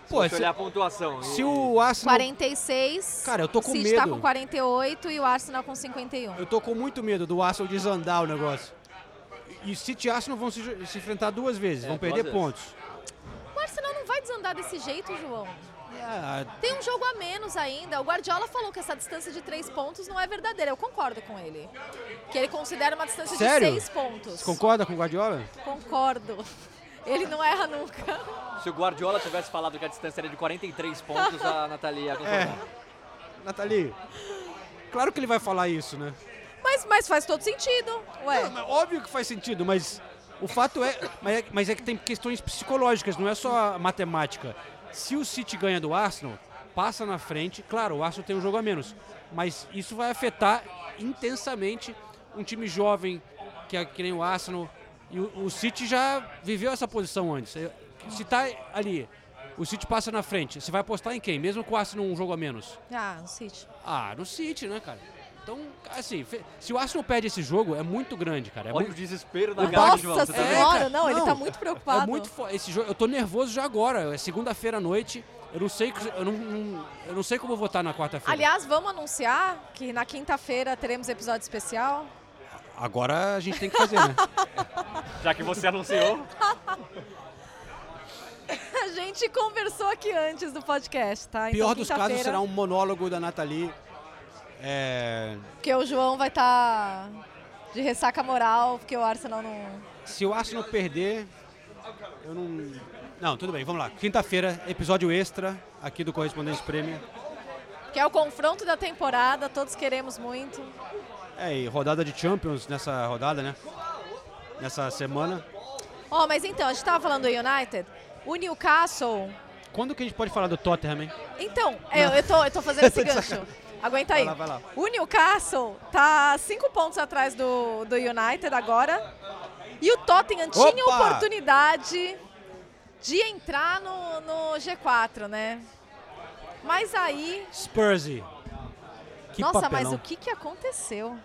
Se Pô, você se- olhar a pontuação. Se o Arsenal 46. Cara, eu tô com o City tá medo. com 48 e o Arsenal com 51. Eu tô com muito medo do Arsenal desandar o negócio. E City e Arsenal vão se, se enfrentar duas vezes, É, vão perder vezes. pontos. O Arsenal não vai desandar desse jeito, João. É, Tem um jogo a menos ainda. O Guardiola falou que essa distância de três pontos não é verdadeira. Eu concordo com ele. Que ele considera uma distância Sério? de seis pontos. você concorda com o Guardiola? Concordo. Ele não erra nunca. Se o Guardiola tivesse falado que a distância era de 43 pontos, a Nathalie ia concordar. É. Nathalie, claro que ele vai falar isso, né? Mas, mas faz todo sentido. Ué. Não, óbvio que faz sentido, mas o fato é mas, é. mas é que tem questões psicológicas, não é só matemática. Se o City ganha do Arsenal, passa na frente, claro, o Arsenal tem um jogo a menos, mas isso vai afetar intensamente um time jovem que é que nem o Arsenal. E o, o City já viveu essa posição antes. Se tá ali, o City passa na frente, você vai apostar em quem? Mesmo com o Arsenal um jogo a menos? Ah, no City. Ah, no City, né, cara? Então, assim, se o Arsenal perde esse jogo, é muito grande, cara. É Olha muito, o desespero da O cara, Nossa João. Você tá vendo? senhora, cara, não, ele não. tá muito preocupado. É muito fo- esse jogo. Eu tô nervoso já agora. É segunda-feira à noite. Eu não sei, eu não, não- eu não sei como eu vou estar na quarta-feira. Aliás, vamos anunciar que na quinta-feira teremos episódio especial. Agora a gente tem que fazer, né? Já que você anunciou. A gente conversou aqui antes do podcast, tá? Pior então, dos casos será um monólogo da Nathalie. É, Porque o João vai estar de ressaca moral, porque o Arsenal não. se o Arsenal perder, eu não. Não, tudo bem, vamos lá. Quinta-feira, episódio extra aqui do Correspondente Prêmio. Que é o confronto da temporada, todos queremos muito. É, e rodada de Champions nessa rodada, né? Nessa semana. Ó, mas então, a gente tava falando do United. O Newcastle. Quando que a gente pode falar do Tottenham, hein? Então, eu, eu, tô, eu tô fazendo esse de gancho. Aguenta aí. Vai lá, vai lá. O Newcastle tá cinco pontos atrás do, do United agora. E o Tottenham tinha Opa! oportunidade de entrar no, no G4, né? Mas aí. Spursy. Que nossa, papelão. mas o que, que aconteceu?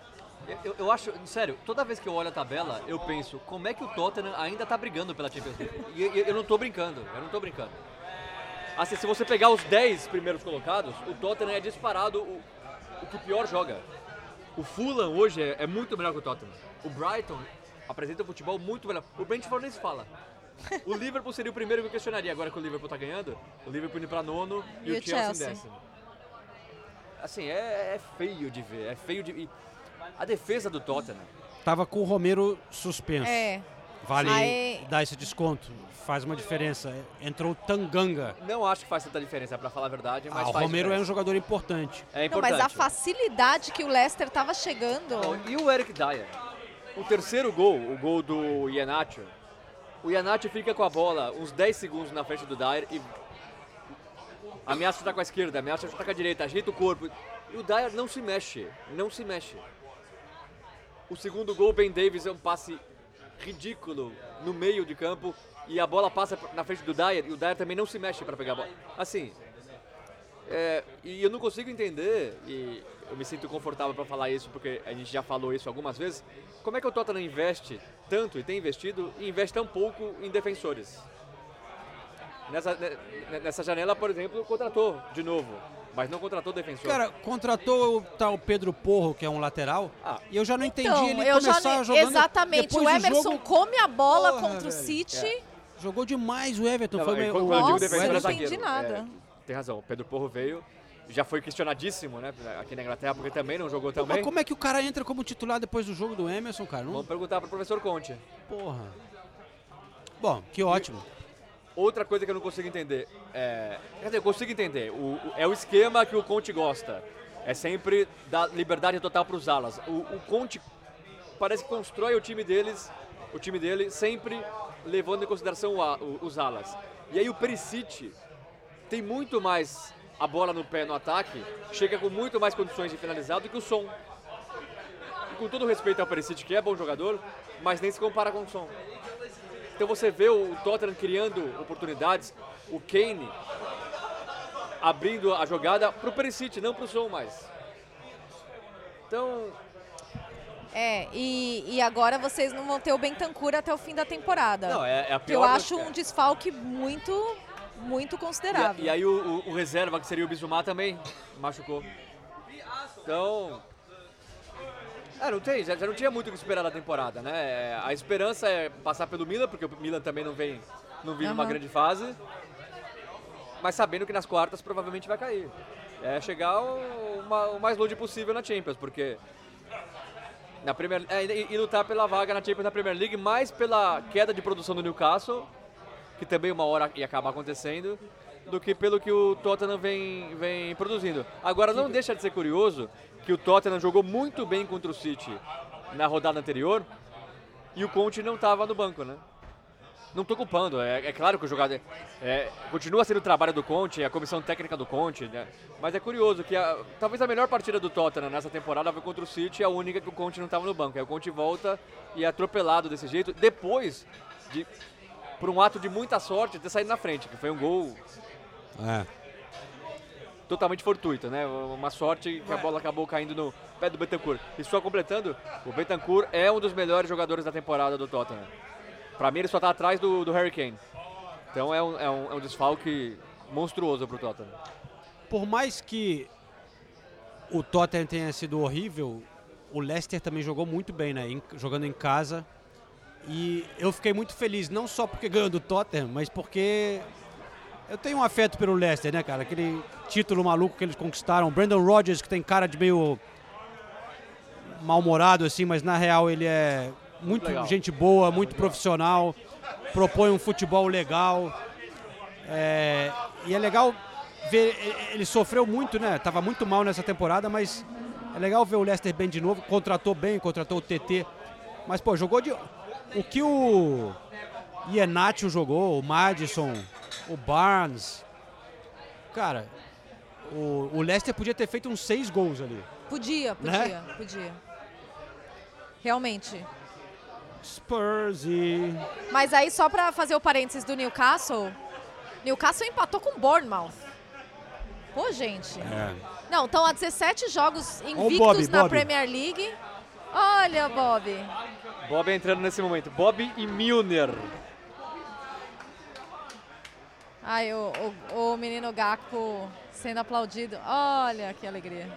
Eu- Eu, eu acho, sério, toda vez que eu olho a tabela, eu penso, como é que o Tottenham ainda tá brigando pela Champions League? E eu, eu não tô brincando, eu não tô brincando. Assim, se você pegar os 10 primeiros colocados, o Tottenham é disparado o, o que pior joga. O Fulham hoje é, é muito melhor que o Tottenham. O Brighton apresenta um futebol muito melhor. O Brentford nem se fala. O Liverpool seria o primeiro que eu questionaria. Agora que o Liverpool tá ganhando, o Liverpool indo pra nono e, E o Chelsea, em décimo. Assim, é, é feio de ver, é feio de... e a defesa do Tottenham Tava com o Romero suspenso. É. Vale Aí- dar esse desconto. Faz uma diferença. Entrou o Tanganga. Não acho que faz tanta diferença, pra falar a verdade, mas Ah, o faz Romero é um diferença. jogador importante. É Não, importante. mas a facilidade que o Leicester tava chegando. Não, E o Eric Dyer? O terceiro gol, o gol do Ianacho, o Ianacho fica com a bola uns 10 segundos na frente do Dyer e ameaça chutar com a esquerda, ameaça chutar com a direita, ajeita o corpo. E o Dyer não se mexe, não se mexe. O segundo gol, Ben Davis, é um passe ridículo no meio de campo e a bola passa na frente do Dyer e o Dyer também não se mexe para pegar a bola. Assim, é, e eu não consigo entender, e eu me sinto confortável para falar isso porque a gente já falou isso algumas vezes, como é que o Tottenham investe tanto e tem investido e investe tão pouco em defensores? Nessa, ne- nessa janela, por exemplo, contratou de novo, mas não contratou defensor. Cara, contratou o tal Pedro Porro, que é um lateral, Ah. e eu já não entendi Então, ele já começar jogando Exatamente. depois O Emerson jogo, come a bola Porra, contra o velho. City. Jogou demais o Everton. Não, foi meio- quando o- eu digo Nossa, eu não zagueiro. entendi nada. É, tem razão, o Pedro Porro veio, já foi questionadíssimo, né, aqui na Inglaterra, porque também não jogou tão Mas como é que o cara entra como titular depois do jogo do Emerson, cara? Não, Vamos perguntar para o professor Conte. porra. Bom, que ótimo. Outra coisa que eu não consigo entender é. Quer dizer, eu consigo entender. O, o- é o esquema que o Conte gosta. É sempre dar liberdade total para os alas. O, o Conte parece que constrói o time deles, o time dele, sempre levando em consideração o o- os alas. E aí o Perisic tem muito mais a bola no pé no ataque, chega com muito mais condições de finalizar do que o Som. com todo respeito ao Perisic, que é bom jogador, mas nem se compara com o Son. Então você vê o Tottenham criando oportunidades, o Kane abrindo a jogada pro Perisic, não pro Son mais. Então, É, e, e agora vocês não vão ter o Bentancur até o fim da temporada. não, é, é a que pior... eu das- acho um desfalque muito, muito E, considerável. e aí o, o- o reserva, que seria o Bisumar, também machucou. Então. É, não tem, já, já não tinha muito o que esperar da temporada, né? É, A esperança é passar pelo Milan, porque o Milan também não vem, não vive uma Aham. grande fase. Mas sabendo que nas quartas provavelmente vai cair. É chegar o, uma- o mais longe possível na Champions, porque. Na Premier, é, e, e lutar pela vaga na Champions na Premier League, mais pela queda de produção do Newcastle, que também uma hora ia acabar acontecendo, do que pelo que o Tottenham vem, vem produzindo. Agora, não deixa de ser curioso que o Tottenham jogou muito bem contra o City na rodada anterior e o Conte não estava no banco, né? Não estou culpando, é, é claro que o jogador. é, continua sendo o trabalho do Conte, a comissão técnica do Conte, né? Mas é curioso que a- talvez a melhor partida do Tottenham nessa temporada foi contra o City, a única que o Conte não estava no banco. Aí o Conte volta e é atropelado desse jeito, depois de. Por um ato de muita sorte ter saído na frente, que foi um gol É. totalmente fortuito, né? Uma sorte que a bola acabou caindo no pé do Betancourt. E só completando, o Betancourt é um dos melhores jogadores da temporada do Tottenham. Pra mim ele só tá atrás do, do Harry Kane. Então é um, é um, é um desfalque monstruoso pro Tottenham. Por mais que o Tottenham tenha sido horrível, o Leicester também jogou muito bem, né? Jogando em casa. E eu fiquei muito feliz, não só porque ganhou do Tottenham, mas porque eu tenho um afeto pelo Leicester, né, cara? Aquele título maluco que eles conquistaram. Brandon Rodgers, que tem cara de meio mal-humorado, assim, mas na real ele é muito Legal. gente boa, muito profissional, propõe um futebol legal. É, e é legal ver, ele sofreu muito, né? Tava muito mal nessa temporada, mas é legal ver o Leicester bem de novo. Contratou bem, contratou o TT. Mas, pô, jogou de. O que o Iheanacho jogou, o Madison, o Barnes. Cara, o, o Leicester podia ter feito uns seis gols ali. Podia, Né? podia, podia. Realmente. Spurs e. Mas aí, só pra fazer o parênteses do Newcastle, Newcastle empatou com o Bournemouth. Pô, gente. É. Não, estão há 17 jogos invictos Bobby, na Bobby. Premier League. Olha, Bob. Bob entrando nesse momento. Bob e Milner. Ai, o, o, o menino Gakpo sendo aplaudido. Olha que alegria.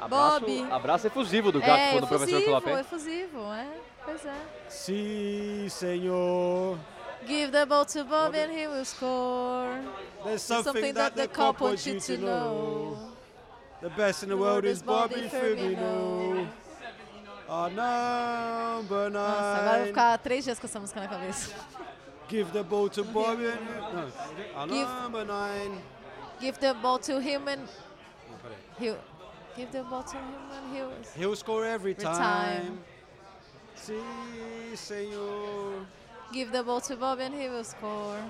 Abraço, Bob. abraço efusivo do Gakpo é no professor efusivo, Klopp. efusivo, é. Pois é. Sim, senhor. Give the ball to Bob and he will score. There's There's something, that, the cop wants you to know. The best in the world is Bobby Firmino. Our number Nossa, agora eu vou nine. ficar três dias com essa música na cabeça. Give the ball to Bobby and no. Our Give- number nine. Give the ball to him and he'll give the ball to him and he'll. He'll score every time. time. Sim, senhor. Give the ball to Bob and he will score.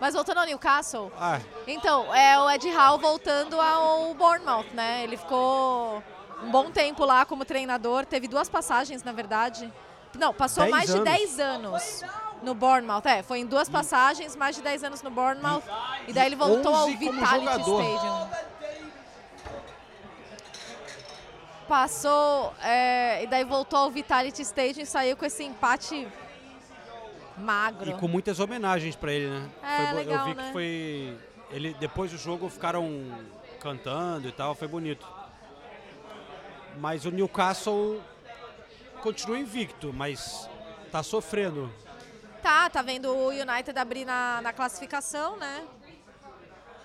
Mas voltando ao Newcastle, Ah, então, é o Ed Howe voltando ao Bournemouth, né? Ele ficou um bom tempo lá como treinador, teve duas passagens, na verdade. Não, passou Dez mais anos. de 10 anos no Bournemouth. É, foi em duas passagens, mais de 10 anos no Bournemouth. E, daí ele voltou ao 11 como Vitality jogador. Stadium. Passou, é, e daí voltou ao Vitality Stadium e saiu com esse empate magro. e com muitas homenagens pra ele, né? É, Foi legal, eu vi né? que foi. Ele, depois do jogo ficaram cantando e tal, foi bonito. Mas o Newcastle continua invicto, mas tá sofrendo. Tá, tá vendo o United abrir na, na classificação, né?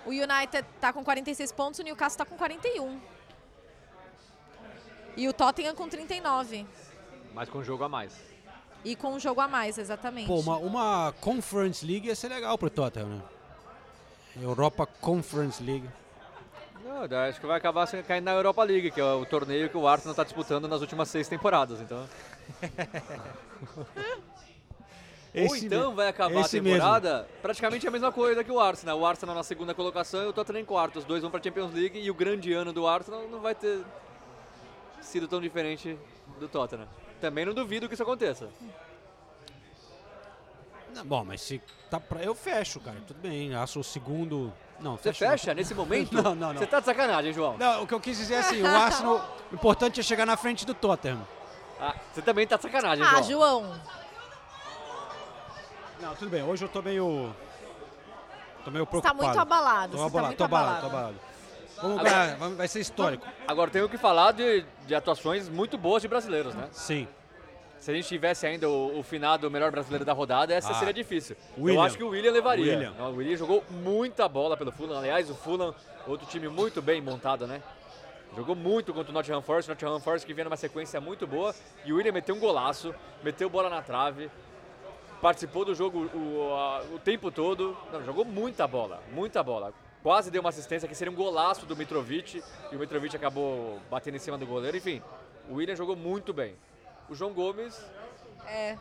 O United tá com 46 pontos, o Newcastle tá com 41. E o Tottenham com 39. Mas com um jogo a mais. E com um jogo a mais, exatamente. Pô, uma, uma Conference League ia ser legal pro Tottenham, né? Europa Conference League. Não, acho que vai acabar sendo- caindo na Europa League, que é o torneio que o Arsenal está disputando nas últimas seis temporadas. Então, Ou então vai acabar a temporada praticamente a mesma coisa que o Arsenal. O Arsenal na segunda colocação e o Tottenham em quarto. Os dois vão para Champions League e o grande ano do Arsenal não vai ter sido tão diferente do Tottenham. Também não duvido que isso aconteça. Não, bom, mas se tá pra, eu fecho, cara. Tudo bem. Acho o segundo. Não, Você fecho não. fecha nesse momento? Não, não, não. Você tá de sacanagem, João. Não, o que eu quis dizer é assim, o Arsenal, o importante é chegar na frente do Tottenham. Ah, você também tá de sacanagem, Ah, João. João. Não, tudo bem. Hoje eu tô meio tô meio Você preocupado. tá muito abalado. Tô Você tá abalado, muito tô abalado, tô abalado. Vamos Agora- ganhar, vai- vai ser histórico. Agora tenho que falar de, de atuações muito boas de brasileiros, né? Sim. Se a gente tivesse ainda o, o finado melhor brasileiro da rodada, essa Ah. seria difícil. William. Eu acho que o William levaria. William. Não, O William jogou muita bola pelo Fulham. Aliás, o Fulham, outro time muito bem montado, né? Jogou muito contra o Nottingham Forest. O Nottingham Forest que vinha numa sequência muito boa. E o William meteu um golaço, meteu bola na trave. Participou do jogo o, a- o tempo todo. Não, jogou muita bola, muita bola. Quase deu uma assistência que seria um golaço do Mitrovic. E o Mitrovic acabou batendo em cima do goleiro. Enfim, o William jogou muito bem. O João Gomes É,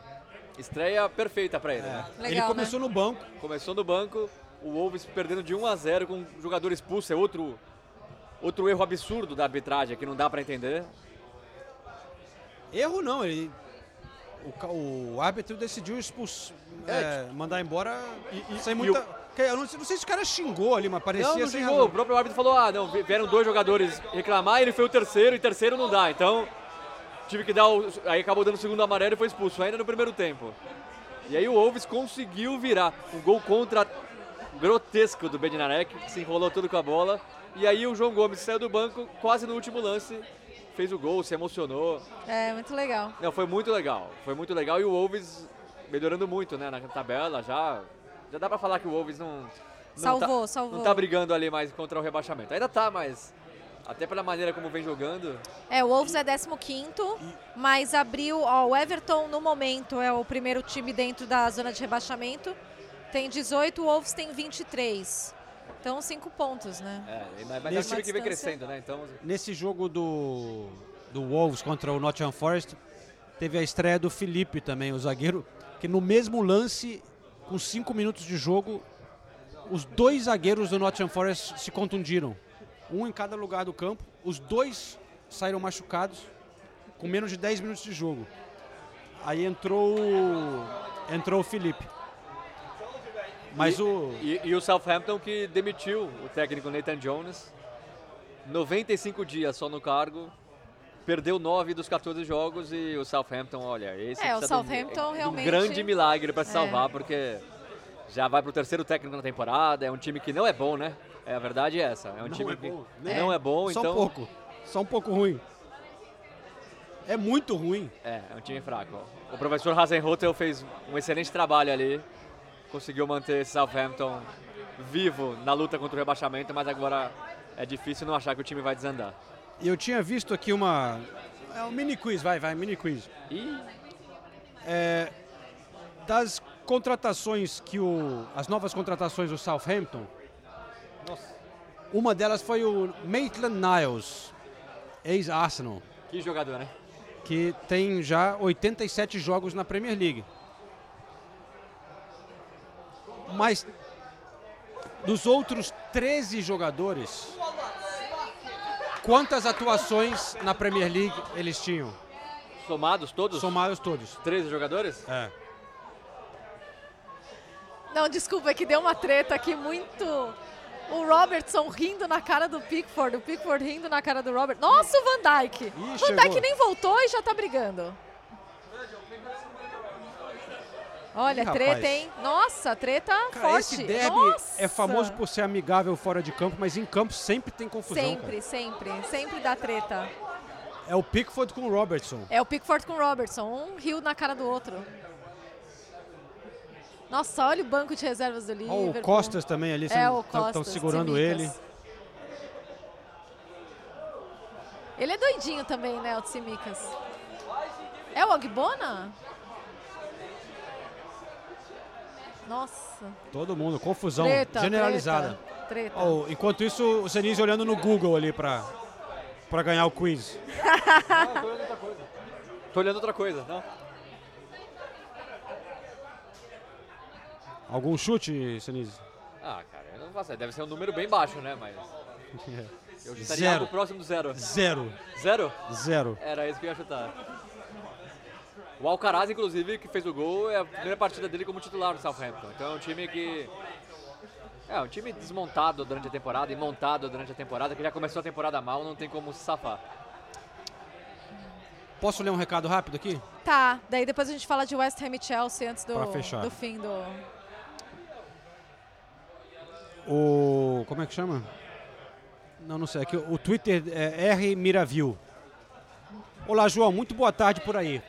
Estreia perfeita pra ele. né? legal, Ele começou né? no banco. Começou no banco, o Wolves perdendo de 1 a 0 com um jogador expulso. É outro, outro erro absurdo da arbitragem que não dá pra entender. Erro não, ele o, o árbitro decidiu expulsar, é, mandar embora sem e muita. Eu não, sei- não sei se o cara xingou ali, mas parecia não, não xingou. razão. O próprio árbitro falou: ah, não, vi- vieram dois jogadores reclamar, ele foi o terceiro e terceiro não dá. Então, tive que dar o. Aí acabou dando o segundo amarelo e foi expulso, ainda no primeiro tempo. E aí o Wolves conseguiu virar. Um gol contra grotesco do Bednarek, que se enrolou todo com a bola. E aí o João Gomes saiu do banco quase no último lance, fez o gol, se emocionou. É, muito legal. Não, foi muito legal. Foi muito legal e o Wolves melhorando muito, né, na tabela já. Já dá pra falar que o Wolves não. não Salvou, tá, salvou. Não tá brigando ali mais contra o rebaixamento. Ainda tá, mas. Até pela maneira como vem jogando. É, o Wolves é 15 mas abriu, ó, o Everton no momento é o primeiro time dentro da zona de rebaixamento. Tem 18, o Wolves tem 23. Então, cinco pontos, né? É, mas mas é um Nesse- time que vem crescendo, né? Então. Nesse jogo do, do Wolves contra o Nottingham Forest, teve a estreia do Felipe também, o zagueiro, que no mesmo lance, com cinco minutos de jogo, os dois zagueiros do Nottingham Forest se contundiram. Um em cada lugar do campo, os dois saíram machucados com menos de 10 minutos de jogo. Aí entrou o- entrou o Felipe. Mas e, o E, e o Southampton que demitiu o técnico Nathan Jones. 95 dias só no cargo. Perdeu 9 dos 14 jogos e o Southampton, olha, esse É, o de um- Southampton de um realmente- grande milagre para se É. salvar, porque já vai pro terceiro técnico na temporada, é um time que não é bom, né? É, a verdade é essa. É um Não time é que bom, não é bom, só então um pouco, só um pouco ruim. É muito ruim. É, é um time fraco. O professor Hasenhotel fez um excelente trabalho ali. Conseguiu manter esse Southampton vivo na luta contra o rebaixamento, mas agora é difícil não achar que o time vai desandar. E eu tinha visto aqui uma. É um mini quiz, vai, vai, mini quiz. E É, das contratações que o. As novas contratações do Southampton. Uma delas foi o Maitland Niles, ex-Arsenal, que jogador, né? que tem já 87 jogos na Premier League. Mas dos outros 13 jogadores, quantas atuações na Premier League eles tinham? Somados todos? Somados todos. 13 jogadores? É. Não, desculpa, é que deu uma treta aqui muito. O Robertson rindo na cara do Pickford, o Pickford rindo na cara do Robert. Nossa, o Van Dijk! Van. Dijk nem voltou e já tá brigando. Olha, Ih, treta, rapaz. hein? Nossa, treta Cara, forte. esse derby Nossa! é famoso por ser amigável fora de campo, mas em campo sempre tem confusão. Sempre, sempre, sempre dá treta. cara. É o Pickford com o Robertson. É o Pickford com o Robertson, um riu na cara do outro. Nossa, olha o banco de reservas do Liverpool. o Costas também ali, É, o estão Costas, segurando Tsimikas. ele. Ele é doidinho também, né, o Tsimikas. É o Ogbona? Nossa. Todo mundo, confusão Treta, generalizada. Treta. treta. Ó, enquanto isso, o Senise olhando no Google ali pra, pra ganhar o quiz. Tô olhando outra coisa, não? Algum chute, Senise? Ah, cara, eu não faço. Deve ser um número bem baixo, né? Mas eu chutaria Zero. algo próximo do zero. Zero. Zero? Zero. Era isso que eu ia chutar. O Alcaraz, inclusive, que fez o gol, é a primeira partida dele como titular no Southampton. Então é um time que. É, um time desmontado durante a temporada e montado durante a temporada, que já começou a temporada mal, não tem como se safar. Posso ler um recado rápido aqui? Tá, daí depois a gente fala de West Ham e Chelsea antes do, do fim do. O. Como é que chama? Não, não sei. Aqui, o Twitter é R Miravil. Olá, João. Muito boa tarde por aí.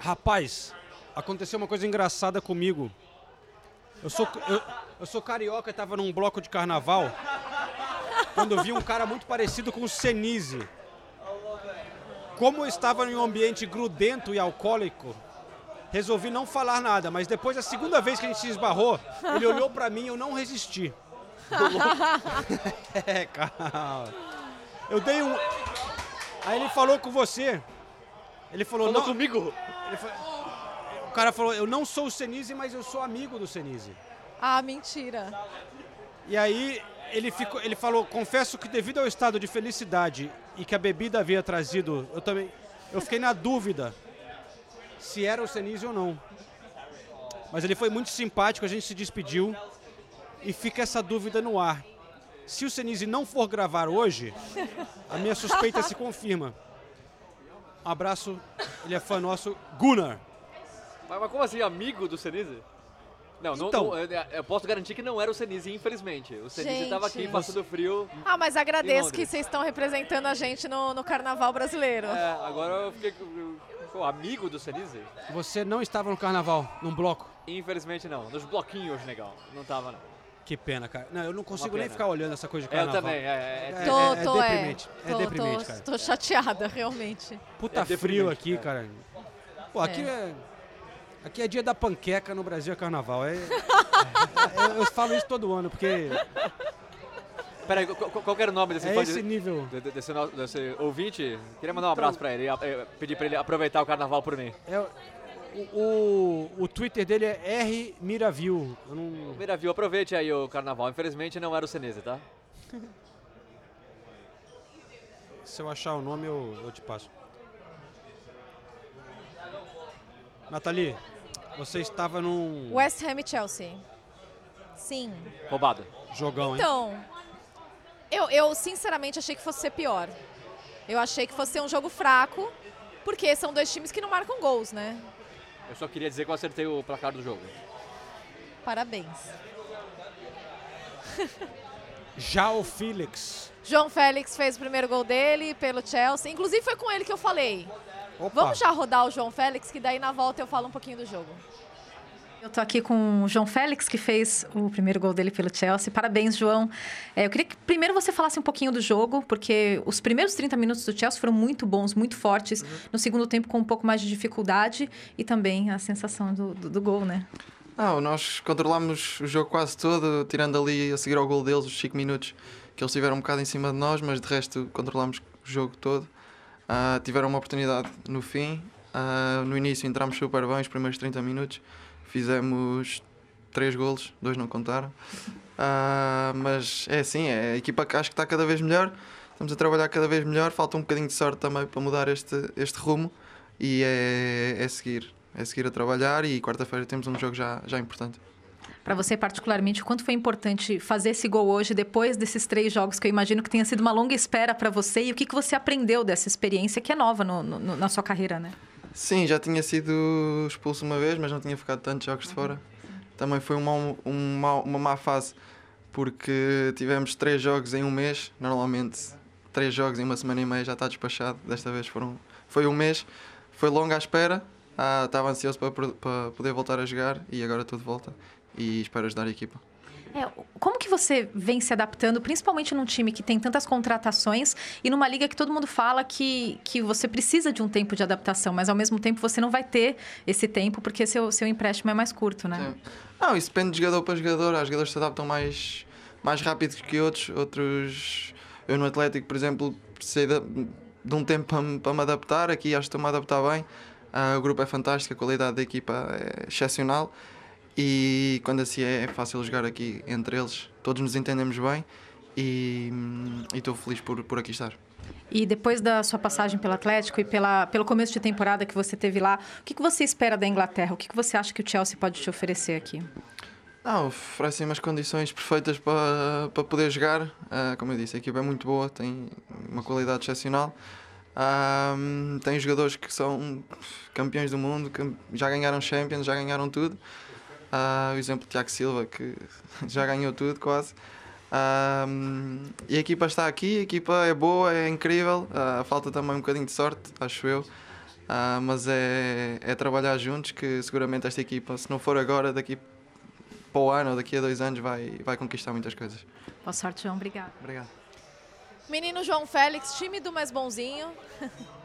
Rapaz, aconteceu uma coisa engraçada comigo. Eu sou, eu, eu sou carioca e tava num bloco de carnaval. Quando eu vi um cara muito parecido com o Senise. Como eu estava em um ambiente grudento e alcoólico, resolvi não falar nada, mas depois da segunda vez que a gente se esbarrou, ele olhou pra mim e eu não resisti. é, calma. Eu dei um. Aí ele falou com você. Ele falou, Falou não. comigo? Ele fa- O cara falou, eu não sou o Senise, mas eu sou amigo do Senise. Ah, mentira. E aí ele, ficou, ele falou, confesso que devido ao estado de felicidade e que a bebida havia trazido, eu também. Eu fiquei na dúvida se era o Senise ou não. Mas ele foi muito simpático, a gente se despediu e fica essa dúvida no ar. Se o Senise não for gravar hoje, a minha suspeita se confirma. Um abraço, ele é fã nosso, Gunnar. Mas, mas como assim, amigo do Senise? Não, não- Então. não, eu, eu posso garantir que não era o Senise, infelizmente. O Senise estava aqui passando frio. Ah, mas agradeço que vocês estão representando a gente no, no carnaval brasileiro. É, agora eu fiquei. Pô, amigo do Senise? Você não estava no carnaval, num bloco? Infelizmente não. Nos bloquinhos, legal. Não tava, não. Que pena, cara. Não, eu não consigo nem ficar olhando essa coisa de É, eu carnaval. também, é- é- Tô, é, tô, é. deprimente. É Tô- deprimente, cara. Tô chateada, realmente. Puta é frio aqui, é. cara. Pô, aqui é. Aqui é dia da panqueca no Brasil é carnaval. É, é- eu, eu falo isso todo ano, porque Peraí, qual, era o nome desse é fã esse de- nível. de- de- desse, no- desse ouvinte? Queria mandar um Então- abraço pra ele pedir pra ele aproveitar o carnaval por mim. É, o, o, o Twitter dele é R Miravil. Não... Primeira viu, aproveite aí o carnaval. Infelizmente não era o Senise, tá? Se eu achar o nome, eu, eu te passo. Nathalie, você estava num West Ham e Chelsea. Sim. Roubado. jogão, hein? Então, eu, eu sinceramente achei que fosse ser pior. Eu achei que fosse ser um jogo fraco, porque são dois times que não marcam gols, né? Eu só queria dizer que eu acertei o placar do jogo. Parabéns. Já o Felix. João Félix fez o primeiro gol dele pelo Chelsea. Inclusive foi com ele que eu falei. Opa. Vamos já rodar o João Félix, que daí na volta eu falo um pouquinho do jogo. Eu tô aqui com o João Félix, que fez o primeiro gol dele pelo Chelsea. Parabéns, João. É, eu queria que primeiro você falasse um pouquinho do jogo, porque os primeiros 30 minutos do Chelsea foram muito bons, muito fortes. No segundo tempo, com um pouco mais de dificuldade e também a sensação do, do, do gol, né? Não, nós controlámos o jogo quase todo, tirando ali a seguir ao gol deles, os 5 minutos que eles tiveram um bocado em cima de nós, mas de resto controlámos o jogo todo. Ah, tiveram uma oportunidade no fim. Ah, no início entramos super bem, os primeiros 30 minutos. Fizemos 3 golos, dois não contaram. Ah, mas é assim, é a equipa que acho que está cada vez melhor. Estamos a trabalhar cada vez melhor. Falta um bocadinho de sorte também para mudar este, este rumo. E é, é seguir, é seguir a trabalhar. E quarta-feira temos um jogo já, já importante. Para você, particularmente, quanto foi importante fazer esse gol hoje, depois desses três jogos, que eu imagino que tenha sido uma longa espera para você, e o que, que você aprendeu dessa experiência que é nova no- no- na sua carreira, né? Sim, já tinha sido expulso uma vez, mas não tinha ficado tantos jogos de fora. Também foi um mau- um mau- uma má fase, porque tivemos três jogos em um mês. Normalmente, três jogos em uma semana e meia já está despachado. Desta vez foram, foi um mês. Foi longa a espera. Ah, estava ansioso para, para poder voltar a jogar e agora tudo volta. E espero ajudar a equipa. É, como que você vem se adaptando, principalmente num time que tem tantas contratações e numa liga que todo mundo fala que, que você precisa de um tempo de adaptação, mas ao mesmo tempo você não vai ter esse tempo porque seu, seu empréstimo é mais curto, né? Sim. Não, isso depende de jogador para jogador. Há jogadores que se adaptam mais, mais rápido que outros. Outros. Eu no Atlético, por exemplo, precisei de, um tempo para, para me adaptar. Aqui acho que estou-me a adaptar bem. Ah, o grupo é fantástico, a qualidade da equipa é excepcional. E quando assim é, é fácil jogar aqui entre eles, todos nos entendemos bem e hum, e estou feliz por, por aqui estar. E depois da sua passagem pelo Atlético e pela, pelo começo de temporada que você teve lá, o que, que você espera da Inglaterra? O que, que você acha que o Chelsea pode te oferecer aqui? Ah, oferecem umas condições perfeitas para, para poder jogar. Ah, como eu disse, a equipa é muito boa, tem uma qualidade excepcional. Ah, tem jogadores que são campeões do mundo, que já ganharam Champions, já ganharam tudo. Ah, o exemplo de Tiago Silva, que já ganhou tudo quase. Ah, e a equipa está aqui, a equipa é boa, é incrível. Ah, falta também um bocadinho de sorte, acho eu. Ah, mas é, é trabalhar juntos que seguramente esta equipa, se não for agora, daqui para o ano ou daqui a dois anos, vai, vai conquistar muitas coisas. Boa sorte, João. Obrigada. Obrigado. Menino João Félix, tímido, mas bonzinho.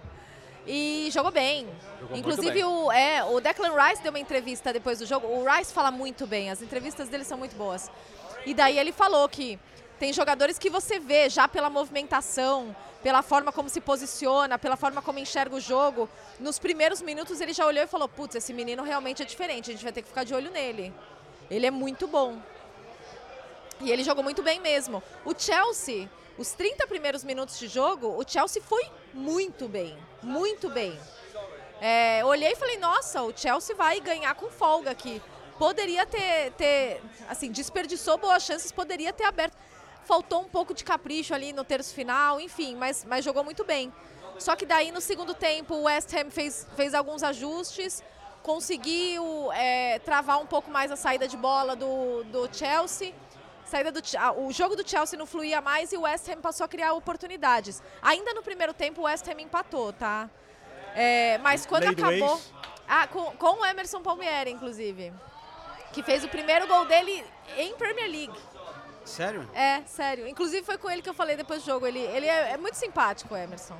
e jogou bem. Jogou Inclusive, bem. O, é, o Declan Rice deu uma entrevista depois do jogo. O Rice fala muito bem, as entrevistas dele são muito boas. E daí ele falou que tem jogadores que você vê já pela movimentação, pela forma como se posiciona, pela forma como enxerga o jogo. Nos primeiros minutos ele já olhou e falou: Putz, esse menino realmente é diferente, a gente vai ter que ficar de olho nele. Ele é muito bom. E ele jogou muito bem mesmo. O Chelsea, os 30 primeiros minutos de jogo, o Chelsea foi muito bem. Muito bem. É, olhei e falei, nossa, o Chelsea vai ganhar com folga aqui. Poderia ter, ter, assim, desperdiçou boas chances, poderia ter aberto. Faltou um pouco de capricho ali no terço final, enfim, mas, mas jogou muito bem. Só que daí no segundo tempo o West Ham fez, fez alguns ajustes, conseguiu é, travar um pouco mais a saída de bola do, do Chelsea. Saída do, o jogo do Chelsea não fluía mais e o West Ham passou a criar oportunidades. Ainda no primeiro tempo o West Ham empatou, tá? É, mas quando Lei acabou. Ah, com, com o Emerson Palmieri, inclusive. Que fez o primeiro gol dele em Premier League. Sério? É, sério. Inclusive foi com ele que eu falei depois do jogo. Ele, ele é, é muito simpático, o Emerson.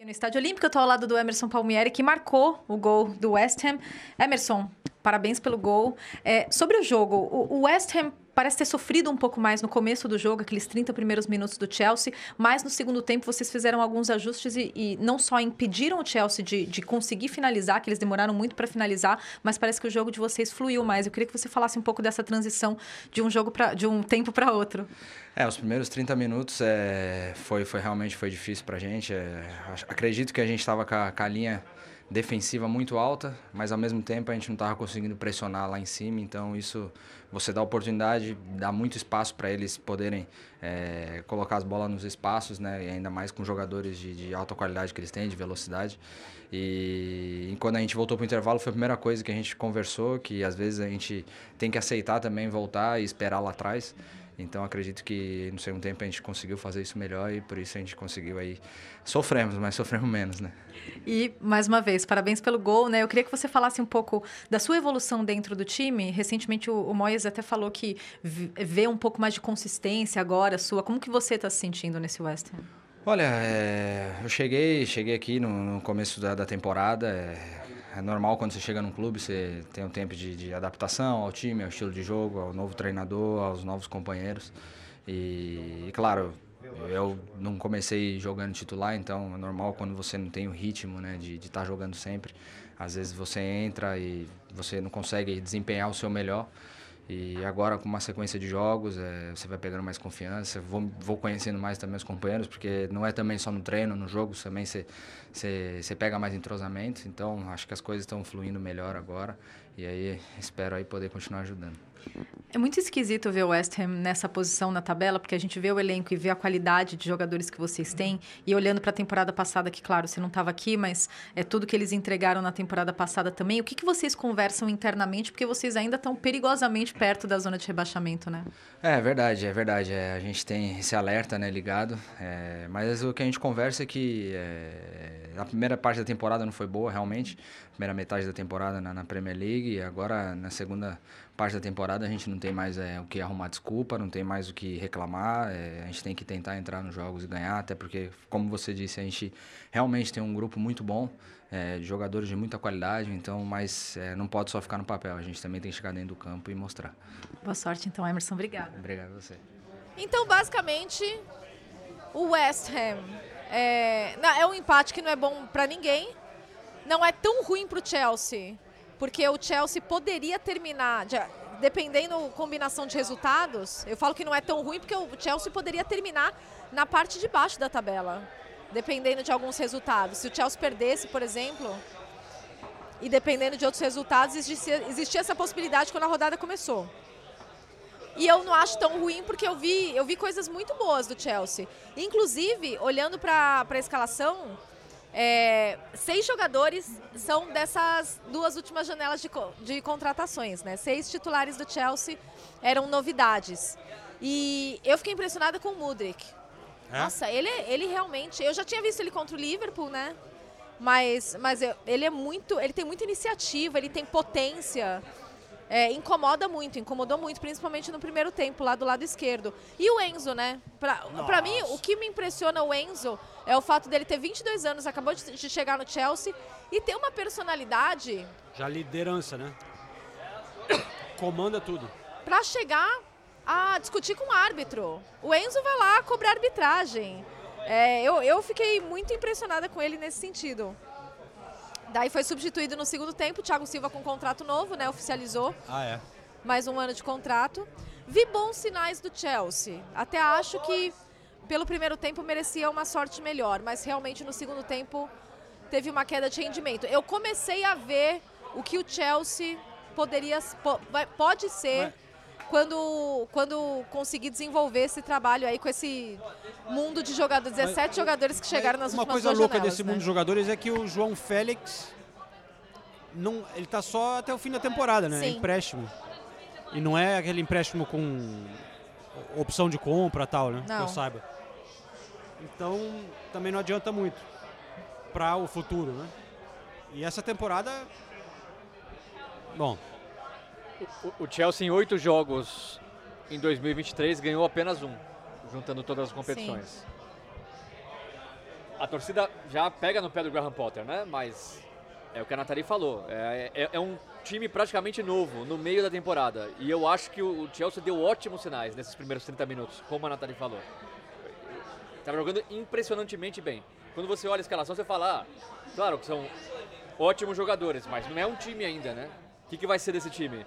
No Estádio Olímpico, eu estou ao lado do Emerson Palmieri, que marcou o gol do West Ham. Emerson, parabéns pelo gol. É, sobre o jogo, o, o West Ham parece ter sofrido um pouco mais no começo do jogo, aqueles 30 primeiros minutos do Chelsea, mas no segundo tempo vocês fizeram alguns ajustes e, e não só impediram o Chelsea de, de conseguir finalizar, que eles demoraram muito para finalizar, mas parece que o jogo de vocês fluiu mais. Eu queria que você falasse um pouco dessa transição de um jogo pra, de um tempo para outro. É, os primeiros 30 minutos é, foi, foi realmente foi difícil pra gente. É, acredito que a gente estava com, a- com a linha defensiva muito alta, mas ao mesmo tempo a gente não estava conseguindo pressionar lá em cima, então isso você dá oportunidade, dá muito espaço para eles poderem é, colocar as bolas nos espaços, né? E ainda mais com jogadores de, de alta qualidade que eles têm, de velocidade. E, e quando a gente voltou para o intervalo foi a primeira coisa que a gente conversou, que às vezes a gente tem que aceitar também voltar e esperar lá atrás. Então acredito que no segundo tempo a gente conseguiu fazer isso melhor e por isso a gente conseguiu aí. Sofremos, mas sofremos menos, né? E, mais uma vez, parabéns pelo gol, né? Eu queria que você falasse um pouco da sua evolução dentro do time. Recentemente, o, o Moyes até falou que vê um pouco mais de consistência agora sua. Como que você está se sentindo nesse West Ham? Olha, é, eu cheguei, cheguei aqui no, no começo da, da temporada. É, é normal quando você chega num clube, você tem um tempo de, de adaptação ao time, ao estilo de jogo, ao novo treinador, aos novos companheiros. E, e, claro, eu não comecei jogando titular, então é normal quando você não tem o ritmo né, de estar jogando sempre. Às vezes você entra e você não consegue desempenhar o seu melhor. E agora, com uma sequência de jogos, é, você vai pegando mais confiança, vou, vou conhecendo mais também os companheiros, porque não é também só no treino, no jogo, também você, você, pega mais entrosamento. Então, acho que as coisas estão fluindo melhor agora. E aí, espero aí poder continuar ajudando. É muito esquisito ver o West Ham nessa posição na tabela, porque a gente vê o elenco e vê a qualidade de jogadores que vocês têm. E olhando para a temporada passada, que claro, você não estava aqui, mas é tudo que eles entregaram na temporada passada também. O que, que vocês conversam internamente? Porque vocês ainda estão perigosamente perto da zona de rebaixamento, né? É verdade, é verdade. É, a gente tem esse alerta né, ligado. é, mas o que a gente conversa é que é, a primeira parte da temporada não foi boa, realmente. Primeira metade da temporada na, na Premier League. E agora, na segunda parte da temporada, a gente não tem mais é, o que arrumar desculpa, não tem mais o que reclamar. é, a gente tem que tentar entrar nos jogos e ganhar, até porque, como você disse, a gente realmente tem um grupo muito bom. é, de jogadores de muita qualidade, então, mas é, não pode só ficar no papel, a gente também tem que chegar dentro do campo e mostrar. Boa sorte, então, Emerson. Obrigada. Obrigado a você. Então, basicamente, o West Ham é, na- é um empate que não é bom para ninguém. Não é tão ruim para o Chelsea porque o Chelsea poderia terminar, de- dependendo combinação de resultados, eu falo que não é tão ruim porque o Chelsea poderia terminar na parte de baixo da tabela, dependendo de alguns resultados. Se o Chelsea perdesse, por exemplo, e dependendo de outros resultados, existia, existia essa possibilidade quando a rodada começou. E eu não acho tão ruim porque eu vi, eu vi coisas muito boas do Chelsea. Inclusive, olhando para a escalação, é, seis jogadores são dessas duas últimas janelas de, de contratações, né? Seis titulares do Chelsea eram novidades. E eu fiquei impressionada com o Mudrik. É? Nossa, ele, ele realmente. Eu já tinha visto ele contra o Liverpool, né? Mas, mas eu- ele é muito. Ele tem muita iniciativa, ele tem potência. É, incomoda muito, incomodou muito, principalmente no primeiro tempo, lá do lado esquerdo. E o Enzo, né? Pra, pra mim, o que me impressiona o Enzo é o fato dele ter 22 anos, acabou de, de chegar no Chelsea e ter uma personalidade Já liderança, né? Comanda tudo. pra chegar a discutir com o árbitro. O Enzo vai lá cobrar arbitragem. É, eu, eu fiquei muito impressionada com ele nesse sentido. Daí foi substituído no segundo tempo, o Thiago Silva com contrato novo, né? Oficializou Ah, é. mais um ano de contrato. Vi bons sinais do Chelsea. Até acho que pelo primeiro tempo merecia uma sorte melhor, mas realmente no segundo tempo teve uma queda de rendimento. Eu comecei a ver o que o Chelsea poderia pode ser quando quando conseguir desenvolver esse trabalho aí com esse mundo de jogadores, 17 jogadores que chegaram nas Uma últimas coisa duas louca janelas, desse né? mundo de jogadores é que o João Félix não, ele tá só até o fim da temporada, né? É Sim. empréstimo. E não é aquele empréstimo com opção de compra e tal, né? Que Não. eu saiba. Então, também não adianta muito para o futuro, né? E essa temporada Bom, O, o Chelsea em oito jogos em 2023 ganhou apenas um, juntando todas as competições. A torcida já pega no pé do Graham Potter, né? Mas é o que a Nathalie falou. É, é- é um time praticamente novo no meio da temporada. E eu acho que o Chelsea deu ótimos sinais nesses primeiros 30 minutos, como a Nathalie falou. Estava jogando impressionantemente bem. Quando você olha a escalação, você fala, ah, claro que são ótimos jogadores, mas não é um time ainda, né? O que, que vai ser desse time?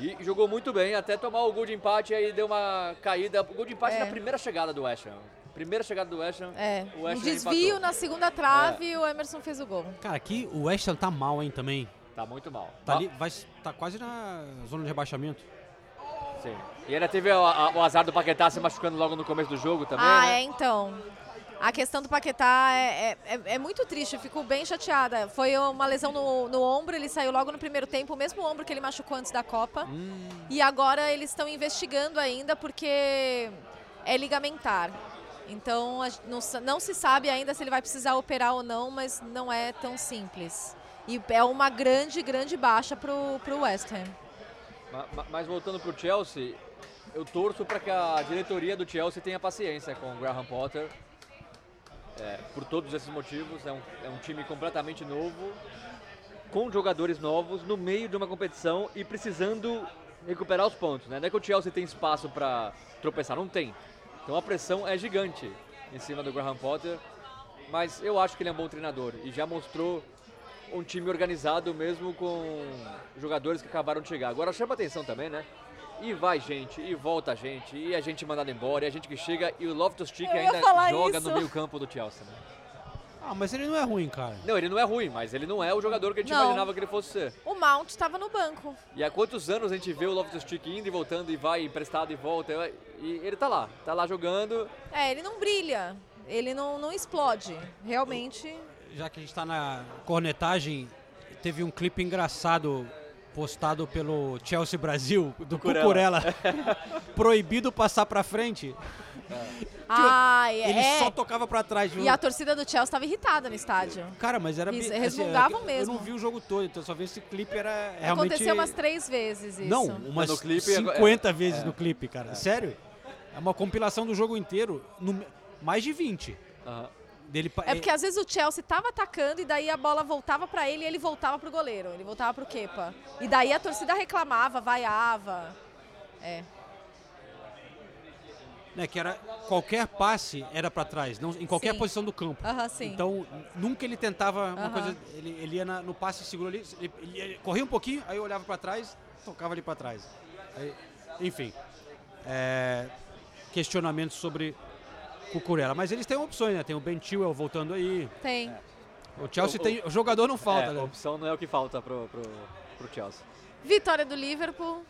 E jogou muito bem, até tomar o gol de empate, aí deu uma caída. O gol de empate É. na primeira chegada do West Ham. Primeira chegada do West Ham, É, o um West Ham desvio empatou. na segunda trave e o Emerson fez o gol. cara, aqui o West Ham tá mal, hein, também. Tá muito mal. Tá, ali, vai, tá quase na zona de rebaixamento. Sim. E ainda teve a- a- o azar do Paquetá se machucando logo no começo do jogo também, ah, né? é, então. A questão do Paquetá é, é, é- é muito triste, eu fico bem chateada. Foi uma lesão no, no ombro, ele saiu logo no primeiro tempo, o mesmo ombro que ele machucou antes da Copa. E agora eles estão investigando ainda porque é ligamentar. Então não, não se sabe ainda se ele vai precisar operar ou não, mas não é tão simples. E é uma grande, grande baixa pro, pro West Ham. Ma- ma- Mas voltando pro Chelsea, eu torço para que a diretoria do Chelsea tenha paciência com o Graham Potter. É, por todos esses motivos, é um, é um time completamente novo, com jogadores novos, no meio de uma competição e precisando recuperar os pontos. Né? Não é que o Chelsea tem espaço para tropeçar, não tem. Então a pressão é gigante em cima do Graham Potter, mas eu acho que ele é um bom treinador e já mostrou um time organizado mesmo com jogadores que acabaram de chegar. Agora chama atenção também, né? E vai gente, e volta gente, e a gente mandada embora, e a gente que chega, e o Eu ia ainda joga isso. no meio campo do Chelsea, né? Ah, mas ele não é ruim, cara. Não, ele não é ruim, mas ele não é o jogador que a gente Não. imaginava que ele fosse ser. O Mount estava no banco. E há quantos anos a gente vê o Loftus-Cheek indo e voltando, e vai emprestado e volta, e ele tá lá, tá lá jogando. É, ele não brilha, ele não, não explode. Realmente. Já que a gente tá na cornetagem, teve um clipe engraçado postado pelo Chelsea Brasil, do Cucurella. Cucurella. Proibido passar pra frente. Ai, Ele é. só tocava pra trás. E a torcida do Chelsea estava irritada no estádio. Cara, mas era... Eles bi- assim, resmungavam eu mesmo. não vi o jogo todo, então só vi esse clipe, era realmente... Aconteceu umas três vezes isso. Não, umas No clipe, 50 é. vezes É. no clipe, cara. Sério? É uma compilação do jogo inteiro, no- mais de 20. Aham. Dele, É porque às vezes o Chelsea tava atacando e daí a bola voltava pra ele e ele voltava pro goleiro. Ele voltava pro Kepa. E daí a torcida reclamava, vaiava. É. né, que era qualquer passe era pra trás, não, em qualquer Sim. posição do campo. Aham, sim. Então, nunca ele tentava uma Aham. coisa. Ele, ele ia na- no passe seguro ali, ele, ele- ele corria um pouquinho, aí olhava pra trás, tocava ali pra trás. Aí, enfim. é, questionamentos sobre Cucurella. Mas eles têm opções, né? Tem o Ben Chilwell voltando aí. Tem. O Chelsea O- tem. O jogador não falta, é, né? a opção não é o que falta pro, pro, pro Chelsea. Vitória do Liverpool.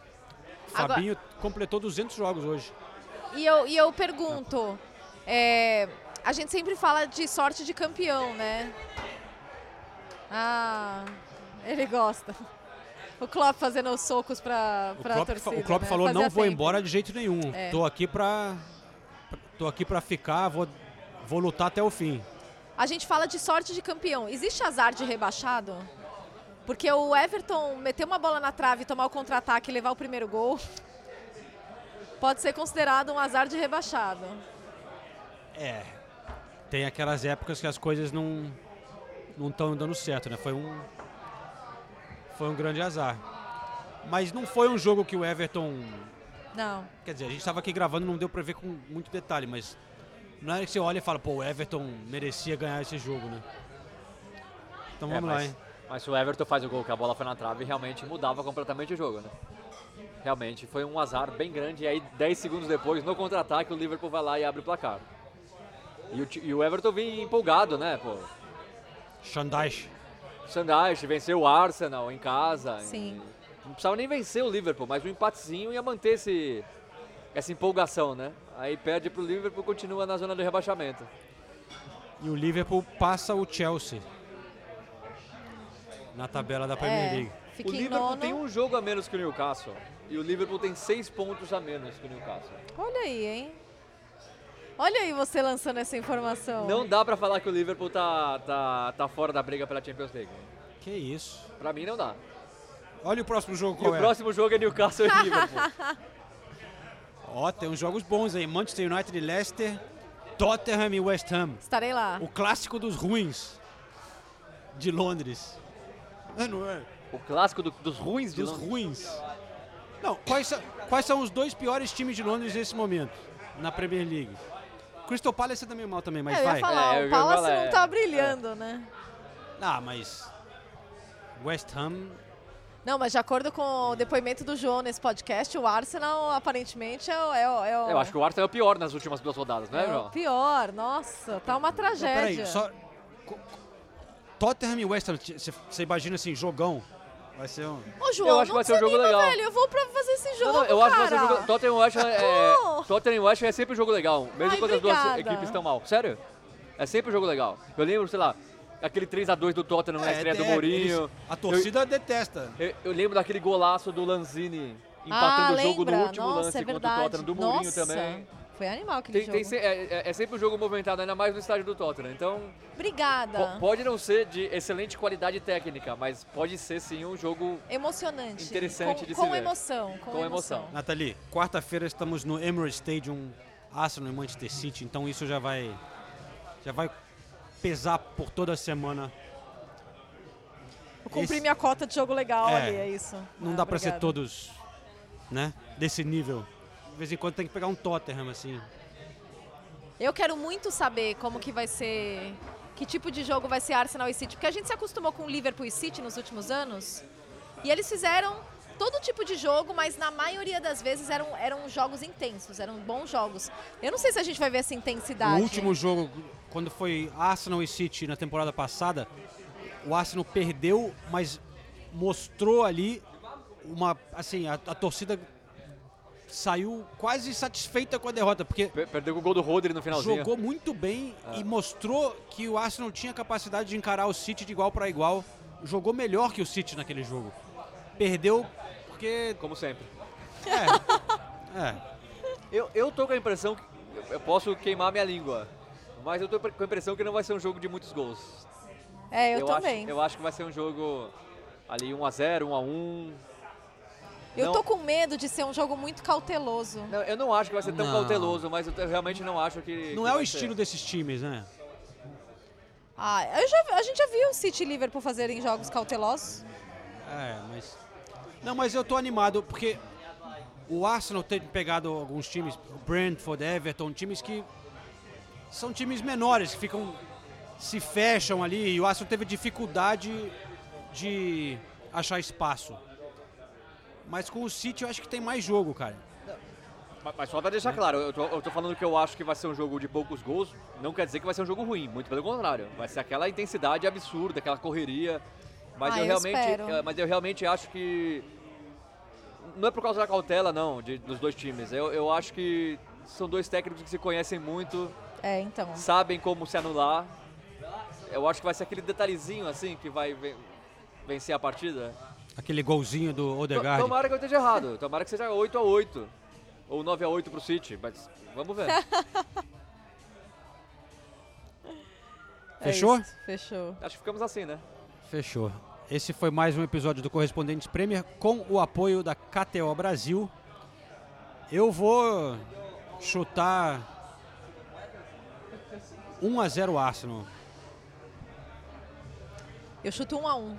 Agora- Fabinho completou 200 jogos hoje. E eu, e eu pergunto, é, a gente sempre fala de sorte de campeão, né? Ah, ele gosta. O Klopp fazendo os socos pra Klopp, torcida. o Klopp né? falou: Fazia não vou sempre. embora de jeito nenhum. É. Tô aqui pra. Tô aqui pra ficar, vou, vou lutar até o fim. A gente fala de sorte de campeão. Existe azar de rebaixado? Porque o Everton meter uma bola na trave, tomar o contra-ataque e levar o primeiro gol pode ser considerado um azar de rebaixado. É. Tem aquelas épocas que as coisas não não estão dando certo, né? Foi um foi um grande azar. Mas não foi um jogo que o Everton, Não. quer dizer, a gente estava aqui gravando, não deu para ver com muito detalhe, mas não é que você olha e fala, pô, o Everton merecia ganhar esse jogo, né? Então É, vamos lá, mas, hein? mas se o Everton faz o gol que a bola foi na trave, realmente mudava completamente o jogo, né? Realmente foi um azar bem grande. E aí, 10 segundos depois, no contra-ataque, o Liverpool vai lá e abre o placar. E o, e o Everton vinha empolgado, né? Pô, Xandais. Sandage venceu o Arsenal em casa. Sim. E Não precisava nem vencer o Liverpool, mas um empatezinho ia manter esse, essa empolgação, né? Aí perde pro Liverpool continua na zona do rebaixamento. E o Liverpool passa o Chelsea na tabela da Premier É, League. o Liverpool nono. tem um jogo a menos que o Newcastle. E o Liverpool tem seis pontos a menos que o Newcastle. Olha aí, hein? Olha aí você lançando essa informação. Não dá pra falar que o Liverpool tá, tá, tá fora da briga pela Champions League. Que isso. Pra mim não dá. Olha o próximo jogo E qual o é. próximo jogo é Newcastle e Liverpool. Ó, tem uns jogos bons aí. Manchester United e Leicester, Tottenham e West Ham. Estarei lá. O clássico dos ruins de Londres. É, não é? O clássico do- dos ruins de Dos Londres. ruins. Não, quais são, quais são os dois piores times de Londres nesse momento na Premier League? Crystal Palace tá meio mal também, mas É, eu ia vai. falar, É, eu o Palace falar, não é. tá brilhando, né? Ah, mas West Ham Não, mas de acordo com o depoimento do João nesse podcast, o Arsenal aparentemente é o. É o, é o- Eu acho que o Arsenal é o pior nas últimas duas rodadas, não é, é o João? pior. Nossa, tá uma Não, tragédia. peraí, só. Tottenham e West Ham, você imagina assim, jogão? Vai ser um. Ô, João, Eu acho que não vai ser um jogo desanima, legal. velho. Eu vou pra fazer esse jogo, Não, não, eu acho que vai ser um cara. jogo. Tottenham West Ham é. Tottenham West Ham é sempre um jogo legal, mesmo Ai, quando as duas obrigada. equipes estão mal. Sério? É sempre um jogo legal. Eu lembro, sei lá, aquele 3x2 do Tottenham na É, estreia do é, Mourinho. eles- a torcida detesta. Eu, eu lembro daquele golaço do Lanzini empatando ah, o jogo no último Nossa, lance é contra verdade. o Tottenham, do Mourinho Nossa, também. Foi animal aquele Tem, tem jogo. se- é, é- é sempre um jogo movimentado, ainda mais no estádio do Tottenham. Então, Obrigada. po- pode não ser de excelente qualidade técnica, mas pode ser sim um jogo Emocionante. Interessante com, de se com ver. emoção. Com, com emoção. Nathalie, quarta-feira estamos no Emirates Stadium, Arsenal e Manchester City, então isso já vai já vai pesar por toda a semana. Vou cumprir Esse- minha cota de jogo legal É, ali, é isso. Não Ah, dá pra ser todos, né, desse nível. De vez em quando tem que pegar um Tottenham assim. Eu quero muito saber como que vai ser, que tipo de jogo vai ser Arsenal e City, porque a gente se acostumou com Liverpool e City nos últimos anos, e eles fizeram todo tipo de jogo, mas na maioria das vezes eram, eram jogos intensos, eram bons jogos. Eu não sei se a gente vai ver essa intensidade. O último jogo, quando foi Arsenal e City na temporada passada, o Arsenal perdeu, mas mostrou ali uma, assim, a, a torcida saiu quase satisfeita com a derrota, porque Per- Perdeu com o gol do Rodri no finalzinho. jogou muito bem Ah. e mostrou que o Arsenal tinha capacidade de encarar o City de igual para igual. Jogou melhor que o City naquele jogo. Perdeu porque Como sempre. é, é. Eu, eu tô com a impressão que. Eu posso queimar minha língua. Mas eu tô com a impressão que não vai ser um jogo de muitos gols. É, eu, acho, também. eu acho que vai ser um jogo ali 1x0, 1x1. Eu não- tô com medo de ser um jogo muito cauteloso. Não, eu não acho que vai ser tão Não. cauteloso, mas eu, eu realmente não acho que. Não que é o estilo ser. desses times, né? Ah, eu já, a gente já viu o City e Liverpool fazerem jogos cautelosos. É, mas. Não, mas eu tô animado porque o Arsenal tem pegado alguns times, o Brentford, Everton, times que são times menores, que ficam se fecham ali e o Arsenal teve dificuldade de achar espaço. Mas com o City eu acho que tem mais jogo, cara. Mas- só pra deixar claro, eu tô, eu tô falando que eu acho que vai ser um jogo de poucos gols, não quer dizer que vai ser um jogo ruim, muito pelo contrário. Vai ser aquela intensidade absurda, aquela correria. Mas Ah, eu eu realmente. eh, Mas eu realmente acho que. Não é por causa da cautela, não, de- dos dois times. Eu, eu acho que são dois técnicos que se conhecem muito, É, então. sabem como se anular. Eu acho que vai ser aquele detalhezinho assim que vai ven- vencer a partida. Aquele golzinho do Odegaard. Tomara que eu esteja errado. Tomara que seja 8 a 8 Ou 9 a 8 pro City. Mas vamos ver. Fechou? É isso, fechou. Acho que ficamos assim, né? Fechou. Esse foi mais um episódio do Correspondentes Premier com o apoio da KTO Brasil. Eu vou chutar 1 a 0 Arsenal. Eu chuto um a um.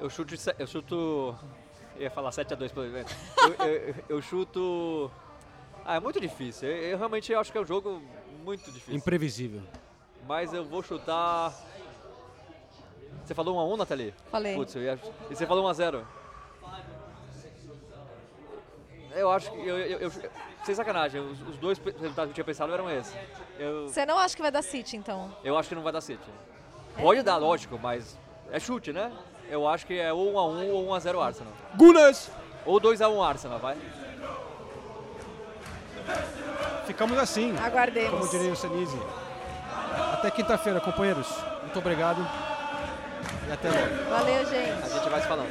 Eu chuto. Eu chuto. Eu ia falar 7 a 2 pelo evento. Eu, eu, eu chuto. Ah, é muito difícil. Eu, eu realmente acho que é um jogo muito difícil. Imprevisível. Mas eu vou chutar. Você falou 1 a 1 Nathalie? Falei. Putz, eu ia... E você falou 1 a 0 Eu acho que. Eu, eu, eu- sem sacanagem, os, os dois resultados que eu tinha pensado eram esses. Eu, Você não acha que vai dar City, então? eu acho que não vai dar City. Pode dar, lógico, mas é chute, né? Eu acho que é ou 1x1 ou 1x0 Arsenal. Gunas! Ou 2x1 Arsenal, vai. Ficamos assim. Aguardemos. Como diria o Senise. Até quinta-feira, companheiros. Muito obrigado. E até logo. Valeu, gente. A gente vai se falando.